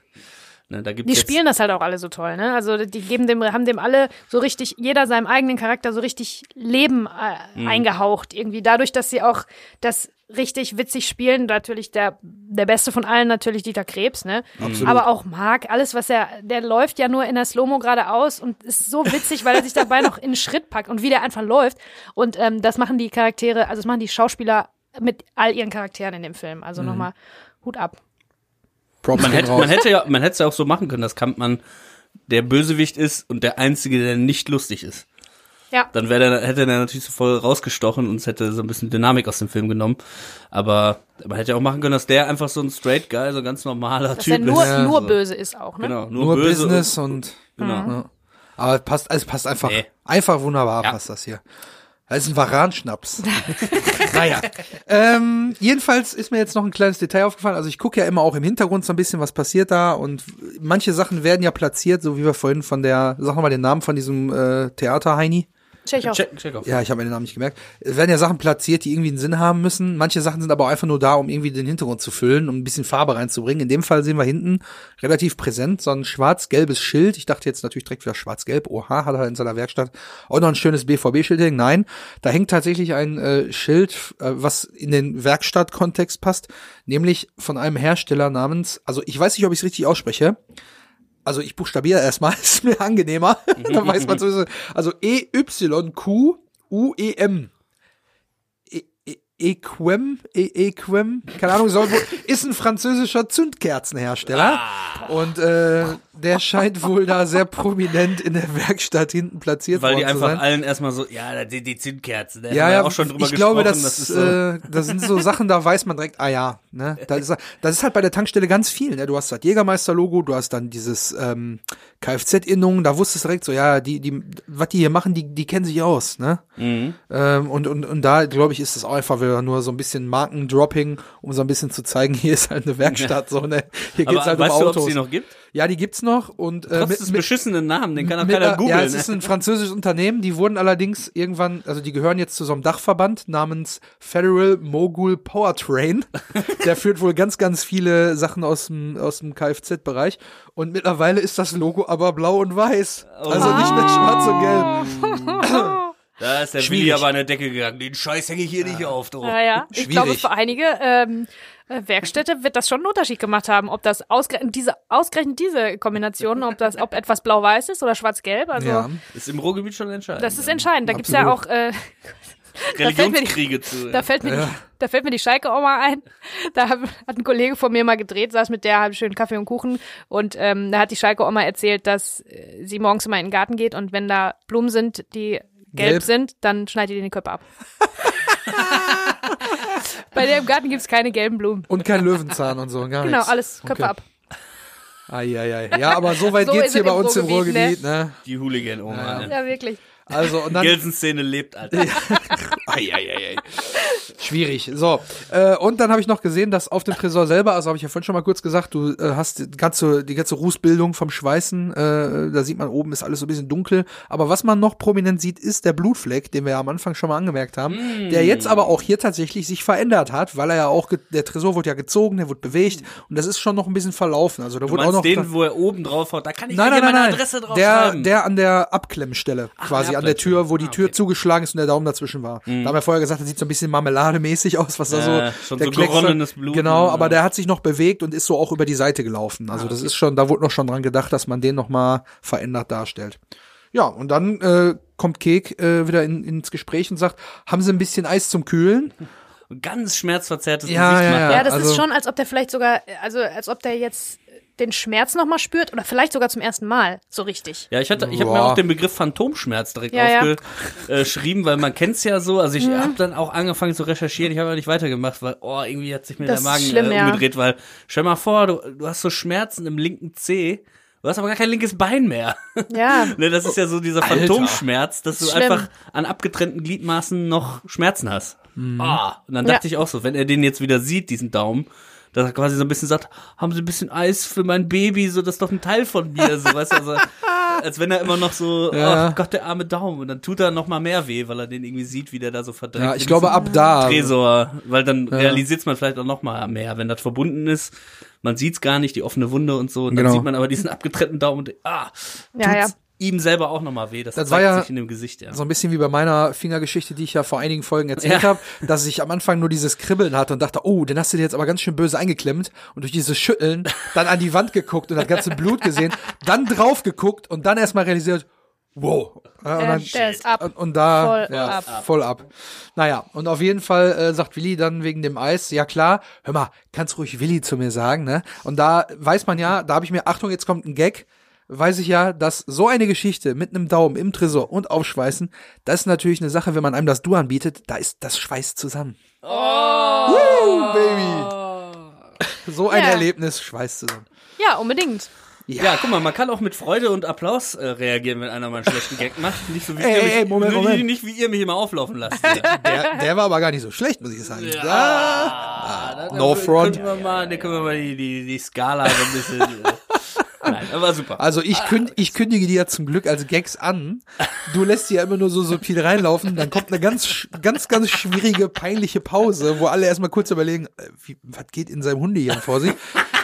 Ne, da gibt's Die jetzt, spielen das halt auch alle so toll, ne? Also die geben dem, haben dem alle so richtig, jeder seinem eigenen Charakter so richtig Leben äh, Mhm. eingehaucht. Irgendwie dadurch, dass sie auch das richtig witzig spielen. Natürlich der, der beste von allen natürlich Dieter Krebs, ne? Absolut. Aber auch Marc, alles, was er, der läuft ja nur in der Slow-Mo geradeaus und ist so witzig, weil er sich dabei noch in den Schritt packt und wie der einfach läuft. Und ähm, das machen die Charaktere, also das machen die Schauspieler mit all ihren Charakteren in dem Film. Also nochmal Hut ab. Man hätte, man hätte ja, man hätte es ja auch so machen können, dass Kampmann der Bösewicht ist und der Einzige, der nicht lustig ist. Ja. Dann wäre der, hätte der natürlich so voll rausgestochen und es hätte so ein bisschen Dynamik aus dem Film genommen. Aber man hätte ja auch machen können, dass der einfach so ein straight guy, so ein ganz normaler Dass Typ er nur, ist. nur so. böse ist auch, ne? Genau, nur, Nur böse Business und, und, genau. ja. Aber es passt, es passt einfach, Nee. einfach wunderbar Ja. passt das hier. Das ist ein Varan-Schnaps. naja. Ähm, jedenfalls ist mir jetzt noch ein kleines Detail aufgefallen. Also ich gucke ja immer auch im Hintergrund so ein bisschen, was passiert da und manche Sachen werden ja platziert, so wie wir vorhin von der, sag mal den Namen von diesem äh, Theater Heini. Tschechow. Check, check auf. Ja, ich habe mir den Namen nicht gemerkt. Es werden ja Sachen platziert, die irgendwie einen Sinn haben müssen. Manche Sachen sind aber auch einfach nur da, um irgendwie den Hintergrund zu füllen, um ein bisschen Farbe reinzubringen. In dem Fall sehen wir hinten relativ präsent so ein schwarz-gelbes Schild. Ich dachte jetzt natürlich direkt wieder schwarz-gelb. Oha, hat er in seiner Werkstatt auch noch ein schönes BVB-Schild hängen. Nein, da hängt tatsächlich ein äh, Schild, äh, was in den Werkstattkontext passt, nämlich von einem Hersteller namens, also ich weiß nicht, ob ich es richtig ausspreche, also ich buchstabiere erstmal, ist mir angenehmer. da weiß man sowieso. Also E-Y-Q-U-E-M. E- E- Equem, E- Equem, keine Ahnung, soll wohl, ist ein französischer Zündkerzenhersteller. Und äh, der scheint wohl da sehr prominent in der Werkstatt hinten platziert Weil die worden zu einfach sein. allen erstmal so, ja, die, die Zündkerzen, da Ja, ja, auch schon drüber ich glaube, das, das ist so, äh, das sind so Sachen, da weiß man direkt, ah ja, ne, das ist, das ist halt bei der Tankstelle ganz viel, ne, du hast das Jägermeister-Logo, du hast dann dieses ähm, Kfz-Innung, da wusstest du direkt so, ja, die, die, was die hier machen, die, die kennen sich aus, ne, mhm. ähm, und, und, und da, glaube ich, ist es auch einfach wieder nur so ein bisschen Markendropping, um so ein bisschen zu zeigen, hier ist halt eine Werkstatt, so, ne, hier Aber geht's halt weißt um du, ob es Autos. die noch gibt? Ja, die gibt's noch und äh, Trotz mit, des mit, beschissenen Namen, den kann auch mit, keiner googeln. Ja, es ist ne? ein französisches Unternehmen. Die wurden allerdings irgendwann, also die gehören jetzt zu so einem Dachverband namens Federal Mogul Powertrain. Der führt wohl ganz, ganz viele Sachen aus dem, aus dem Kfz-Bereich. Und mittlerweile ist das Logo aber blau und weiß. Also nicht mehr schwarz und gelb. Da ist der Schwierig. Willi aber an der Decke gegangen. Den Scheiß hänge ich hier nicht auf, du. Ja, ja. Ich Schwierig. glaube, für einige ähm, äh, Werkstätte wird das schon einen Unterschied gemacht haben, ob das ausgerechnet diese, ausgerechnet diese Kombination, ob das, ob etwas blau-weiß ist oder schwarz-gelb. Also Ja. Ist im Ruhrgebiet schon entscheidend. das ist entscheidend. Da gibt's ja auch, Absolut. äh, Religionskriege zu. da fällt mir, die, da fällt mir die Schalke-Oma ein. Da hat ein Kollege von mir mal gedreht, saß mit der, hat schön Kaffee und Kuchen und ähm, da hat die Schalke-Oma erzählt, dass äh, sie morgens immer in den Garten geht und wenn da Blumen sind, die gelb, Gelb. sind, dann schneidet ihr den Köpfe ab. Bei der im Garten gibt's keine gelben Blumen. Und kein Löwenzahn und so, gar Genau, nichts. alles Köpfe Okay. ab. Eieiei. Ja, aber so weit So geht's hier bei uns im Ruhrgebiet, Ruhrgebiet, ne? Die Hooligan-Oma. ne? Ja, wirklich. Also, und dann, Gelsen-Szene lebt, Alter. Eieiei. Schwierig. So, äh, und dann habe ich noch gesehen, dass auf dem Tresor selber, also habe ich ja vorhin schon mal kurz gesagt, du äh, hast die ganze, die ganze Rußbildung vom Schweißen, äh, da sieht man oben ist alles so ein bisschen dunkel. Aber was man noch prominent sieht, ist der Blutfleck, den wir ja am Anfang schon mal angemerkt haben, der jetzt aber auch hier tatsächlich sich verändert hat, weil er ja auch, der Tresor wurde ja gezogen, der wurde bewegt und das ist schon noch ein bisschen verlaufen. Also da Du wurde auch noch den, wo er oben drauf haut, da kann ich Nein, nein, nein, meine nein. Adresse drauf Der, schreiben. der an der Abklemmstelle, quasi der an der Tür, wo die Ah, okay. Mhm. zugeschlagen ist und der Daumen dazwischen war. Da haben wir vorher gesagt, das sieht so ein bisschen marmelademäßig aus, was da Ja, so. schon der so Kleckser- geronnenes Blut. Genau, Ja. aber der hat sich noch bewegt und ist so auch über die Seite gelaufen. Ah, Also das ist schon, da wurde noch schon dran gedacht, dass man den noch mal verändert darstellt. Ja, und dann äh, kommt Kek äh, wieder in, ins Gespräch und sagt, haben Sie ein bisschen Eis zum Kühlen? Ganz schmerzverzerrtes Ja, Gesicht ja, macht. ja. Ja, das also- ist schon, als ob der vielleicht sogar, also als ob der jetzt den Schmerz nochmal spürt oder vielleicht sogar zum ersten Mal so richtig. Ja, ich hatte, ich habe mir auch den Begriff Phantomschmerz direkt Ja, ja. aufgeschrieben, weil man kennt's ja so. Also ich habe dann auch angefangen zu recherchieren. Ich habe aber nicht weitergemacht, weil oh irgendwie hat sich mir Das der Magen schlimm, äh, ja. umgedreht. Weil stell mal vor, du, du hast so Schmerzen im linken Zeh. Du hast aber gar kein linkes Bein mehr. Ja. ne, das ist ja so dieser Alter. Phantomschmerz, dass du Schlimm. einfach an abgetrennten Gliedmaßen noch Schmerzen hast. Mhm. Ah, und dann Ja. dachte ich auch so, wenn er den jetzt wieder sieht, diesen Daumen, dass er quasi so ein bisschen sagt, haben Sie ein bisschen Eis für mein Baby, so das ist doch ein Teil von mir, so weißt du, also als wenn er immer noch so, Ja. oh Gott, der arme Daumen und dann tut er noch mal mehr weh, weil er den irgendwie sieht, wie der da so verdrängt. Ja, ich glaube ab da. Tresor, weil dann realisiert man vielleicht auch noch mal mehr, wenn das verbunden ist. Man sieht's gar nicht, die offene Wunde und so, und dann Genau. sieht man aber diesen abgetrennten Daumen und ah, Ja, ja. Ihm selber auch noch mal weh. Das, Das zeigt war ja sich in dem Gesicht, ja. So ein bisschen wie bei meiner Fingergeschichte, die ich ja vor einigen Folgen erzählt Ja. habe, dass ich am Anfang nur dieses Kribbeln hatte und dachte, oh, den hast du dir jetzt aber ganz schön böse eingeklemmt und durch dieses Schütteln dann an die Wand geguckt und das ganze Blut gesehen, dann drauf geguckt und dann erstmal realisiert, wow. Ja, und, dann, der ist ab. und, und da Voll ja, ab. voll ab. Naja, und auf jeden Fall äh, sagt Willi dann wegen dem Eis, ja klar, hör mal, kannst ruhig Willi zu mir sagen, ne? Und da weiß man ja, da habe ich mir, Achtung, jetzt kommt ein Gag, weiß ich ja, dass so eine Geschichte mit einem Daumen im Tresor und Aufschweißen, das ist natürlich eine Sache, wenn man einem das Du anbietet, da ist das schweißt zusammen. Oh, Woo, Baby. So ein Ja. Erlebnis schweißt zusammen. Ja, unbedingt. Ja, guck mal, man kann auch mit Freude und Applaus äh, reagieren, wenn einer mal einen schlechten Gag macht. Nicht so wie, Ey, ihr, ey, mich, ey, Moment, nicht- Moment. nicht wie ihr mich immer auflaufen lasst. Ja. Der, der war aber gar nicht so schlecht, muss ich sagen. Ah, da- No da front. Können wir mal, da können wir mal die, die, die Skala so ein bisschen. aber super. Also ich, künd, ich kündige die ja zum Glück als Gags an. Du lässt die ja immer nur so subtil reinlaufen, dann kommt eine ganz, ganz, ganz schwierige, peinliche Pause, wo alle erstmal kurz überlegen, äh, wie, was geht in seinem Hundehirn vor sich?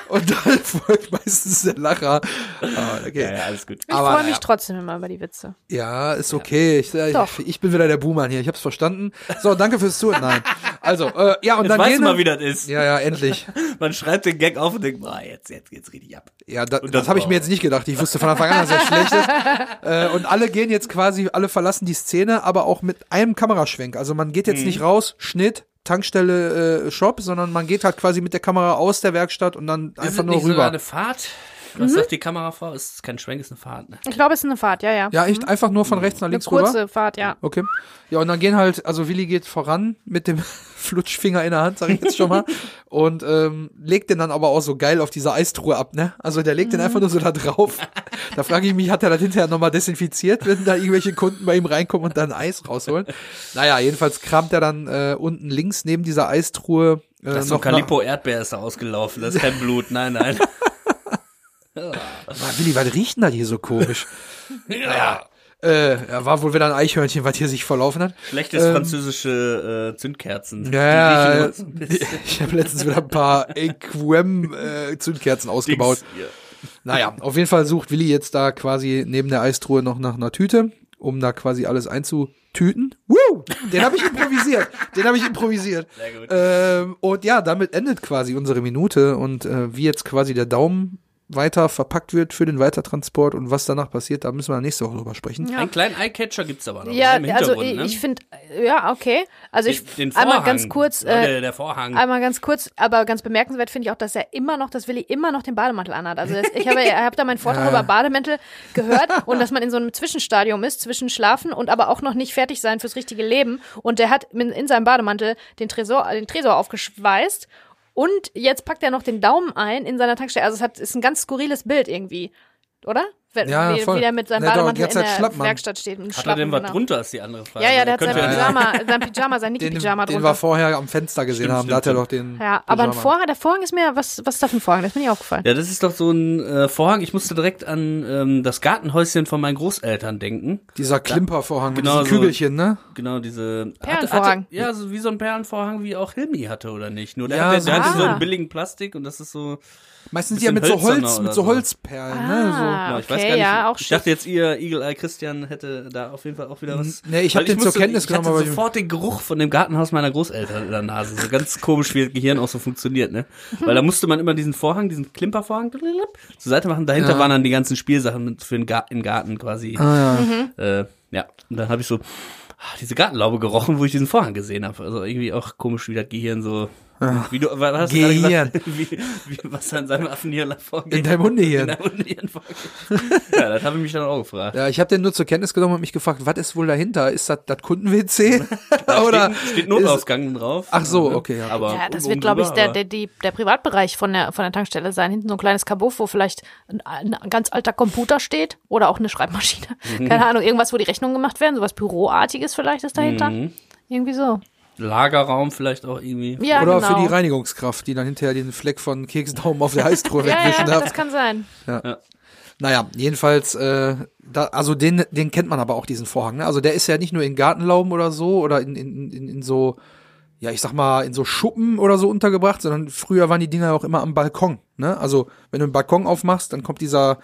Und dann folgt meistens der Lacher. Ah, okay. ja, ja, alles gut. Ich Aber, freue mich ja. trotzdem immer über die Witze. Ja, ist okay. Ich, äh, Doch. ich bin wieder der Buhmann hier. Ich hab's verstanden. So, danke fürs Zuhören. Nein. Also, äh, ja, und Jetzt dann weißt gehen du mal, wir- wie das ist. Ja, ja, endlich. Man schreibt den Gag auf und denkt, boah, jetzt, jetzt geht's richtig ab. Ja, da, das das habe ich mir jetzt nicht gedacht. Ich wusste von Anfang an, dass er schlecht ist. Äh, und alle gehen jetzt quasi, alle verlassen die Szene, aber auch mit einem Kameraschwenk. Also man geht Mhm. jetzt nicht raus, Schnitt, Tankstelle, äh, Shop, sondern man geht halt quasi mit der Kamera aus der Werkstatt und dann Ist einfach es nur nicht sogar rüber. eine Fahrt? Was sagt die Kamerafrau? Ist kein Schwenk, ist eine Fahrt, ne? Ich glaube, es ist eine Fahrt, ja, ja. Ja, echt einfach nur von rechts nach Eine links rüber. kurze Fahrt, ja. Okay. Ja, und dann gehen halt, also Willi geht voran mit dem Flutschfinger in der Hand, sag ich jetzt schon mal, und ähm, legt den dann aber auch so geil auf diese Eistruhe ab, ne? Also der legt den einfach nur so da drauf. Da frage ich mich, hat er das hinterher nochmal desinfiziert, wenn da irgendwelche Kunden bei ihm reinkommen und dann Eis rausholen? Naja, jedenfalls kramt er dann äh, unten links neben dieser Eistruhe äh, Das ist so noch Calippo Erdbeer ist da ausgelaufen. Das ist kein Blut. Nein, nein. Ah, Willi, was riecht denn das hier so komisch? ja. Äh, war wohl wieder ein Eichhörnchen, was hier sich verlaufen hat. Schlechtes Ähm, französische äh, Zündkerzen. Ja, ja, bisschen. ich habe letztens wieder ein paar Equem äh, Zündkerzen ausgebaut. Dings. Naja, auf jeden Fall sucht Willi jetzt da quasi neben der Eistruhe noch nach einer Tüte, um da quasi alles einzutüten. Woo! Den habe ich improvisiert. Den habe ich improvisiert. Sehr gut. Ähm, und ja, damit endet quasi unsere Minute und äh, wie jetzt quasi der Daumen weiter verpackt wird für den Weitertransport und was danach passiert, da müssen wir nächste Woche drüber sprechen. Ja. Einen kleinen Eyecatcher gibt's aber noch. Ja, ne, im also Hintergrund, ich, ne? finde, ja, okay. Also ich, den, den einmal Vorhang. ganz kurz, Ja, äh, der, der Vorhang. Einmal ganz kurz, aber ganz bemerkenswert finde ich auch, dass er immer noch, dass Willi immer noch den Bademantel anhat. Also das, ich habe, ich habe da meinen Vortrag Ja. über Bademäntel gehört und dass man in so einem Zwischenstadium ist, zwischen Schlafen und aber auch noch nicht fertig sein fürs richtige Leben. Und der hat in, in seinem Bademantel den Tresor, den Tresor aufgeschweißt und jetzt packt er noch den Daumen ein in seiner Tankstelle. Also es hat, ist ein ganz skurriles Bild irgendwie, oder? Wenn, Ja, wie, voll. wie der mit seinem doch Bademantel in halt der Schlappmann. Werkstatt steht. Hat er denn was genau. drunter, ist die andere Frage. Ja, ja, der hat sein ja- Pyjama, sein Pyjama, sein Den, Niki-Pyjama den drunter. wir vorher am Fenster gesehen Stimmt, haben, da hat er stimmt, doch den. ja, aber ein. Vorhang, der Vorhang ist mir, was, was ist das für ein Vorhang? Das ist mir nicht aufgefallen. Ja, das ist doch so ein äh, Vorhang. Ich musste direkt an ähm, das Gartenhäuschen von meinen Großeltern denken. Dieser Klimpervorhang mit Genau diesen so. Kügelchen, ne? Genau, diese Perlenvorhang. Hatte, hatte, ja, so wie so ein Perlenvorhang, wie auch Hilmi hatte, oder nicht? Nur der, Ja, hatte, so- der hatte so Ah. einen billigen Plastik und das ist so. Meistens ja mit so Holz, mit so so. Holzperlen, ne? Ah, Ja, ich weiß okay, gar nicht. ja, auch ich dachte jetzt, ihr Eagle Eye Christian hätte da auf jeden Fall auch wieder was. Nee, ich hab Weil den zur Kenntnis ich genommen, hatte aber ich- sofort den Geruch von dem Gartenhaus meiner Großeltern in der Nase. So ganz komisch, wie das Gehirn auch so funktioniert, ne? Weil da musste man immer diesen Vorhang, diesen Klimpervorhang zur Seite machen. Dahinter Ja. waren dann die ganzen Spielsachen für den Gar im Garten quasi. Ah, ja. Mhm. Äh, ja, und dann habe ich so ah, diese Gartenlaube gerochen, wo ich diesen Vorhang gesehen habe. Also irgendwie auch komisch, wie das Gehirn so. Wie du, was hast du gerade Gehirn. gesagt? Wie, wie, was da in seinem Affenhirn vorgeht. In deinem Hundehirn. In deinem Hundehirn vorgeht. ja, das habe ich mich dann auch gefragt. Ja, ich habe den nur zur Kenntnis genommen und mich gefragt, was ist wohl dahinter? Ist das das Kunden-WC? Oder steht, steht Notausgang drauf. Ach so, okay, ja. Aber Ja, das wird, glaube ich, der, der, die, der Privatbereich von der, von der Tankstelle sein. Hinten so ein kleines Kabuff, wo vielleicht ein, ein ganz alter Computer steht oder auch eine Schreibmaschine. Mhm. Keine Ahnung, irgendwas, wo die Rechnungen gemacht werden. Sowas Büroartiges vielleicht ist dahinter. Mhm. Irgendwie so. Lagerraum vielleicht auch irgendwie. Ja, Oder genau. für die Reinigungskraft, die dann hinterher den Fleck von Keksdaumen auf der Heißtruhe ja, wegwischen ja, darf. das kann sein. Naja, jedenfalls, äh, da, also den, den kennt man aber auch, diesen Vorhang. Ne? Also der ist ja nicht nur in Gartenlauben oder so oder in, in, in, in so, ja, ich sag mal, in so Schuppen oder so untergebracht, sondern früher waren die Dinger auch immer am Balkon. Ne? Also wenn du einen Balkon aufmachst, dann kommt dieser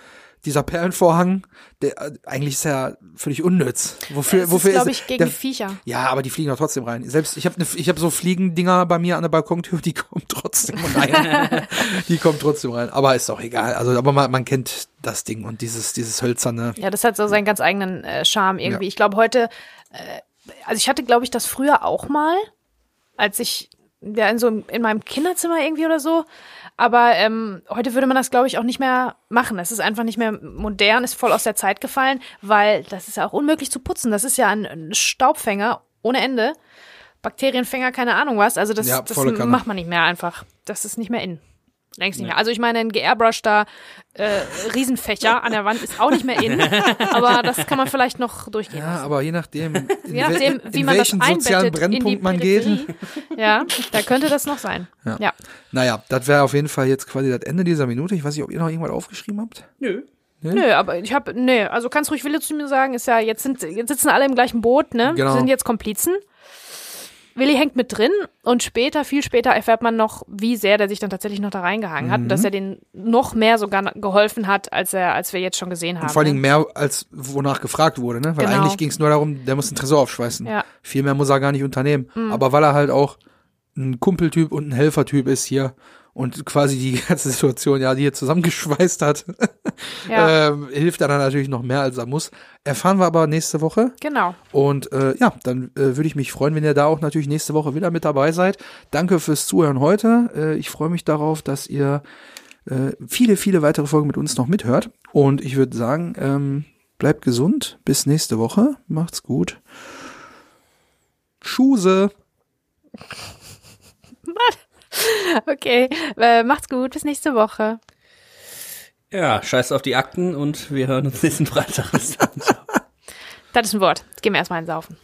dieser Perlenvorhang, der äh, eigentlich ist ja völlig unnütz. Wofür, Das wofür ist, glaube ich, gegen der, Viecher. Ja, aber die fliegen doch trotzdem rein. Selbst ich habe ne, ich habe so Fliegendinger bei mir an der Balkontür, die kommen trotzdem rein. die kommen trotzdem rein. Aber ist doch egal. Also, aber man, man kennt das Ding und dieses dieses hölzerne. Ja, das hat so seinen ganz eigenen äh, Charme irgendwie. Ja. Ich glaube heute, äh, also ich hatte, glaube ich, das früher auch mal, als ich ja in so in meinem Kinderzimmer irgendwie oder so. Aber ähm, heute würde man das, glaube ich, auch nicht mehr machen. Das ist einfach nicht mehr modern, ist voll aus der Zeit gefallen, weil das ist ja auch unmöglich zu putzen. Das ist ja ein, Staubfänger ohne Ende. Bakterienfänger, keine Ahnung was. Also das, Ja, das macht man nicht mehr einfach. Das ist nicht mehr in. Längst nicht mehr. Also ich meine, ein geairbrushter äh, Riesenfächer an der Wand ist auch nicht mehr in. aber das kann man vielleicht noch durchgehen Ja, lassen. aber je nachdem, in, Je nachdem, wie in man das welchen sozialen in die Brennpunkt man geht. Ja, da könnte das noch sein. Ja. Ja. Naja, das wäre auf jeden Fall jetzt quasi das Ende dieser Minute. Ich weiß nicht, ob ihr noch irgendwas aufgeschrieben habt. Nö. Nö, aber ich habe, nö, also kannst ruhig Wille zu mir sagen, ist ja, jetzt sind, jetzt sitzen alle im gleichen Boot, ne? Genau. Sind jetzt Komplizen. Willi hängt mit drin und später, viel später erfährt man noch, wie sehr der sich dann tatsächlich noch da reingehangen hat und Mhm. dass er den noch mehr sogar geholfen hat, als er, als wir jetzt schon gesehen haben. Und vor allen Dingen ne? mehr, als wonach gefragt wurde, ne? Weil Genau. eigentlich ging es nur darum, der muss den Tresor aufschweißen. Ja. Mhm. Viel mehr muss er gar nicht unternehmen. Aber weil er halt auch ein Kumpeltyp und ein Helfertyp ist hier und quasi die ganze Situation ja, die hier zusammengeschweißt hat, Ja, ähm, hilft er dann natürlich noch mehr, als er muss. Erfahren wir aber nächste Woche. genau. Und äh, ja, dann äh, würde ich mich freuen, wenn ihr da auch natürlich nächste Woche wieder mit dabei seid. Danke fürs Zuhören heute. Äh, ich freue mich darauf, dass ihr äh, viele, viele weitere Folgen mit uns noch mithört. Und ich würde sagen, ähm, bleibt gesund. Bis nächste Woche. Macht's gut. Schuse. Okay, äh, macht's gut, bis nächste Woche. Ja, scheiß auf die Akten und wir hören uns nächsten Freitag. Das ist ein Wort. Jetzt gehen wir erstmal einsaufen.